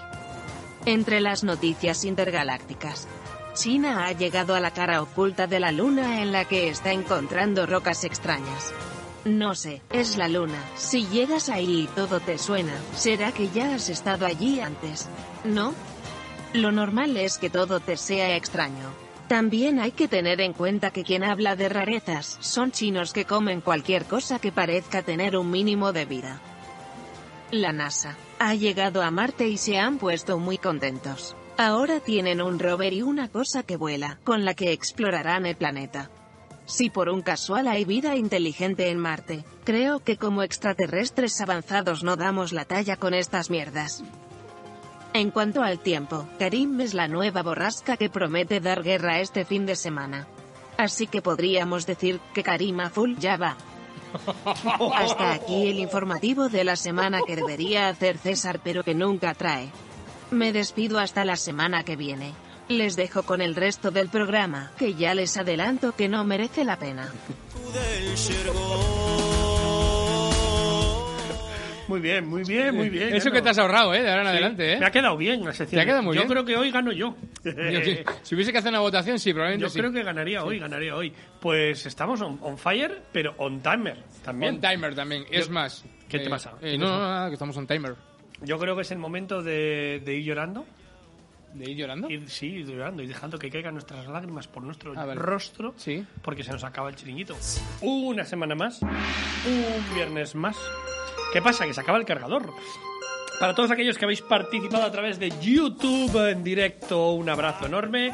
Speaker 12: Entre las noticias intergalácticas, China ha llegado a la cara oculta de la luna en la que está encontrando rocas extrañas. No sé, es la luna. Si llegas ahí y todo te suena, será que ya has estado allí antes. ¿No? Lo normal es que todo te sea extraño. También hay que tener en cuenta que quien habla de rarezas son chinos que comen cualquier cosa que parezca tener un mínimo de vida. La NASA ha llegado a Marte y se han puesto muy contentos. Ahora tienen un rover y una cosa que vuela, con la que explorarán el planeta. Si por un casual hay vida inteligente en Marte, creo que como extraterrestres avanzados no damos la talla con estas mierdas. En cuanto al tiempo, Karim es la nueva borrasca que promete dar guerra este fin de semana. Así que podríamos decir que Karim a full ya va. Hasta aquí el informativo de la semana que debería hacer César pero que nunca trae. Me despido hasta la semana que viene. Les dejo con el resto del programa, que ya les adelanto que no merece la pena.
Speaker 4: Muy bien, muy bien, muy bien.
Speaker 5: Eso que te has ahorrado, ¿eh? De ahora en
Speaker 4: Sí,
Speaker 5: adelante, ¿eh?
Speaker 4: Me ha quedado bien la sección.
Speaker 5: Te ha quedado muy
Speaker 4: yo
Speaker 5: bien.
Speaker 4: creo que hoy gano yo.
Speaker 5: Si hubiese que hacer una votación, sí, probablemente
Speaker 4: Yo
Speaker 5: sí.
Speaker 4: creo que ganaría hoy, ganaría hoy. Pues estamos on, on fire, pero on timer también.
Speaker 5: On timer también. Es
Speaker 4: Yo-
Speaker 5: más.
Speaker 4: ¿Qué te
Speaker 5: eh,
Speaker 4: pasa?
Speaker 5: eh,
Speaker 4: ¿Qué
Speaker 5: no, no, nada, que estamos on timer.
Speaker 4: Yo creo que es el momento de, de ir llorando.
Speaker 5: ¿De ir llorando?
Speaker 4: Ir, sí, ir llorando y dejando que caigan nuestras lágrimas por nuestro
Speaker 5: Ah, vale.
Speaker 4: rostro.
Speaker 5: Sí.
Speaker 4: Porque se nos acaba el chiringuito. Una semana más. Un viernes más. ¿Qué pasa? Que se acaba el cargador. Para todos aquellos que habéis participado a través de YouTube en directo, un abrazo enorme.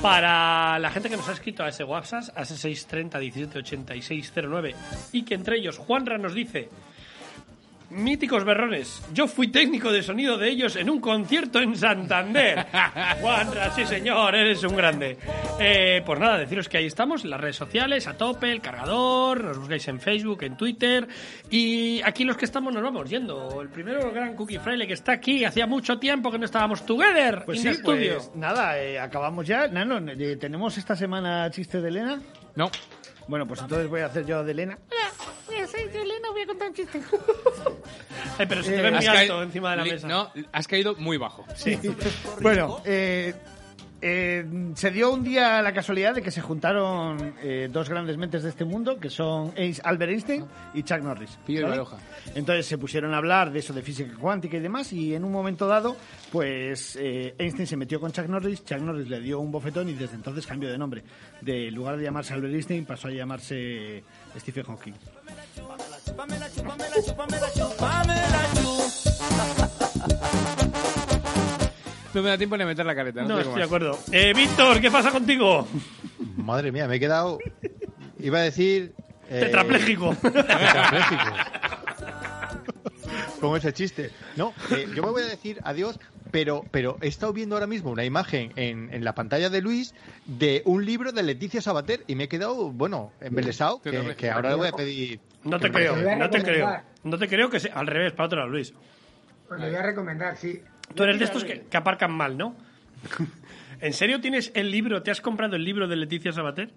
Speaker 4: Para la gente que nos ha escrito a ese WhatsApp, a ese 630 17 86 09, y que entre ellos Juanra nos dice: Míticos berrones, yo fui técnico de sonido de ellos en un concierto en Santander. Juanra, sí señor, eres un grande. Eh, pues nada, deciros que ahí estamos, en las redes sociales, a tope, el cargador, nos buscáis en Facebook, en Twitter. Y aquí los que estamos nos vamos yendo. El primero, el gran Cookie Fraile, que está aquí, hacía mucho tiempo que no estábamos together
Speaker 7: Pues
Speaker 4: in
Speaker 7: sí,
Speaker 4: the studio.
Speaker 7: pues nada, eh, acabamos ya. Nano, eh, ¿tenemos esta semana chiste de Elena?
Speaker 5: No.
Speaker 7: Bueno, pues entonces voy a hacer yo de Elena.
Speaker 1: Voy a contar un chiste.
Speaker 4: Ay, pero se
Speaker 7: Eh,
Speaker 4: te ve muy
Speaker 5: Has
Speaker 4: alto encima de la mesa.
Speaker 5: No, has caído muy bajo.
Speaker 7: Sí. bueno, eh, eh, se dio un día la casualidad de que se juntaron eh, dos grandes mentes de este mundo, que son Albert Einstein y Chuck Norris.
Speaker 5: Pillo y
Speaker 7: ¿vale?
Speaker 5: Baroja.
Speaker 7: Entonces se pusieron a hablar de eso de física cuántica y demás, y en un momento dado, pues eh, Einstein se metió con Chuck Norris, Chuck Norris le dio un bofetón y desde entonces cambió de nombre. De lugar de llamarse Albert Einstein, pasó a llamarse Stephen Hawking.
Speaker 5: No me da tiempo ni a meter la careta. No,
Speaker 4: No, estoy de acuerdo. Eh, Víctor, ¿qué pasa contigo?
Speaker 8: Madre mía, me he quedado. Iba a decir. eh,
Speaker 4: Tetrapléjico.
Speaker 8: Tetrapléjico. Como ese chiste. No, eh, yo me voy a decir adiós, pero, pero he estado viendo ahora mismo una imagen en, en la pantalla de Luis de un libro de Leticia Sabater y me he quedado, bueno, embelesado, que, que ahora le voy a pedir.
Speaker 4: No te creo, no te creo. No te creo que sea al revés, para otro Luis.
Speaker 6: Pues le voy a recomendar, sí.
Speaker 4: Tú eres de estos que, que aparcan mal, ¿no? ¿En serio tienes el libro? ¿Te has comprado el libro de Leticia Sabater?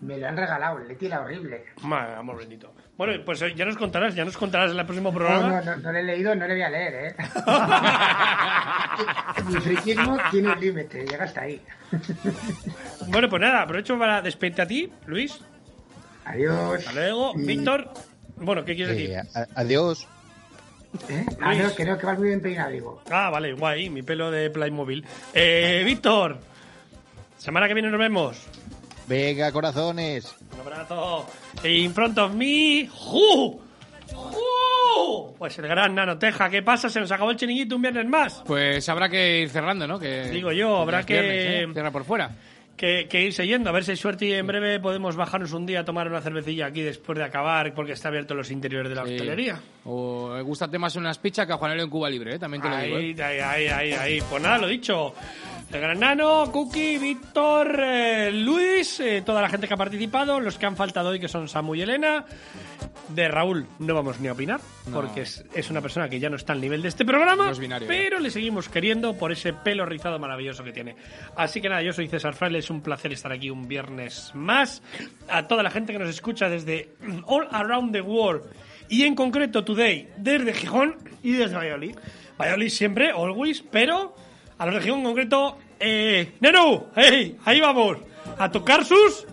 Speaker 6: Me lo han regalado, Leti era horrible.
Speaker 4: Madre, amor bendito. Bueno, pues eh, ya nos contarás, ya nos contarás en el próximo
Speaker 6: No,
Speaker 4: programa.
Speaker 6: no, no, no le he leído, no le voy a leer, ¿eh? Mi friquismo tiene un límite, llega hasta ahí.
Speaker 4: Bueno, pues nada, aprovecho para despedirte a ti, Luis.
Speaker 6: Adiós.
Speaker 4: Hasta luego. Víctor. Bueno, ¿qué quieres
Speaker 8: Eh,
Speaker 4: decir?
Speaker 8: a- adiós.
Speaker 6: Ah, no, creo que vas muy bien peinado, digo.
Speaker 4: Ah, vale, guay, mi pelo de Playmobil. Eh, Víctor, semana que viene nos vemos.
Speaker 8: Venga, corazones.
Speaker 4: Un abrazo. In front of me, ¡Ju! ¡Ju! Pues el gran Nanoteja, ¿qué pasa? Se nos acabó el chiringuito un viernes más.
Speaker 5: Pues habrá que ir cerrando, ¿no? Que,
Speaker 4: Digo yo, habrá que-
Speaker 5: viernes, ¿eh? Cierra por fuera.
Speaker 4: Que, que irse yendo, a ver si hay suerte y en breve podemos bajarnos un día a tomar una cervecilla aquí después de acabar, porque está abierto los interiores de la
Speaker 5: Sí.
Speaker 4: hostelería.
Speaker 5: O me gusta más unas pizzas que a Juanelo en Cuba Libre, ¿eh? También te lo digo. ¿eh?
Speaker 4: Ahí, ahí, ahí, ahí. Pues nada, lo dicho. El gran Nano, Cookie, Víctor, eh, Luis, eh, toda la gente que ha participado, los que han faltado hoy, que son Samu y Elena. De Raúl no vamos ni a opinar,
Speaker 5: No.
Speaker 4: porque es, es una persona que ya no está al nivel de este programa,
Speaker 5: No es binario,
Speaker 4: pero le seguimos queriendo por ese pelo rizado maravilloso que tiene. Así que nada, yo soy César Fraile, es un placer estar aquí un viernes más. A toda la gente que nos escucha desde all around the world y en concreto today desde Gijón
Speaker 7: Y desde Valladolid.
Speaker 4: Valladolid siempre, always, pero a la región en concreto, eh, Nenu, hey, ahí vamos, a tocar sus...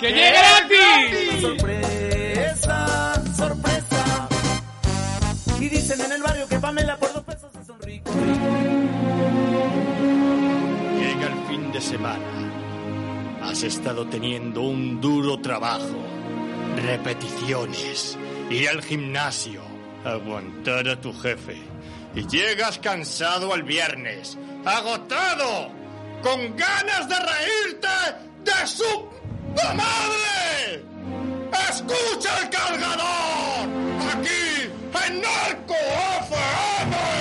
Speaker 5: ¡Que llegue gratis!
Speaker 10: Sorpresa, sorpresa. Y dicen en el barrio que Pamela por dos pesos es un rico.
Speaker 2: Llega el fin de semana. Has estado teniendo un duro trabajo. Repeticiones. Ir al gimnasio. Aguantar a tu jefe y llegas cansado al viernes, agotado, con ganas de reírte de su madre. ¡Escucha el cargador! Aquí en Narco FM.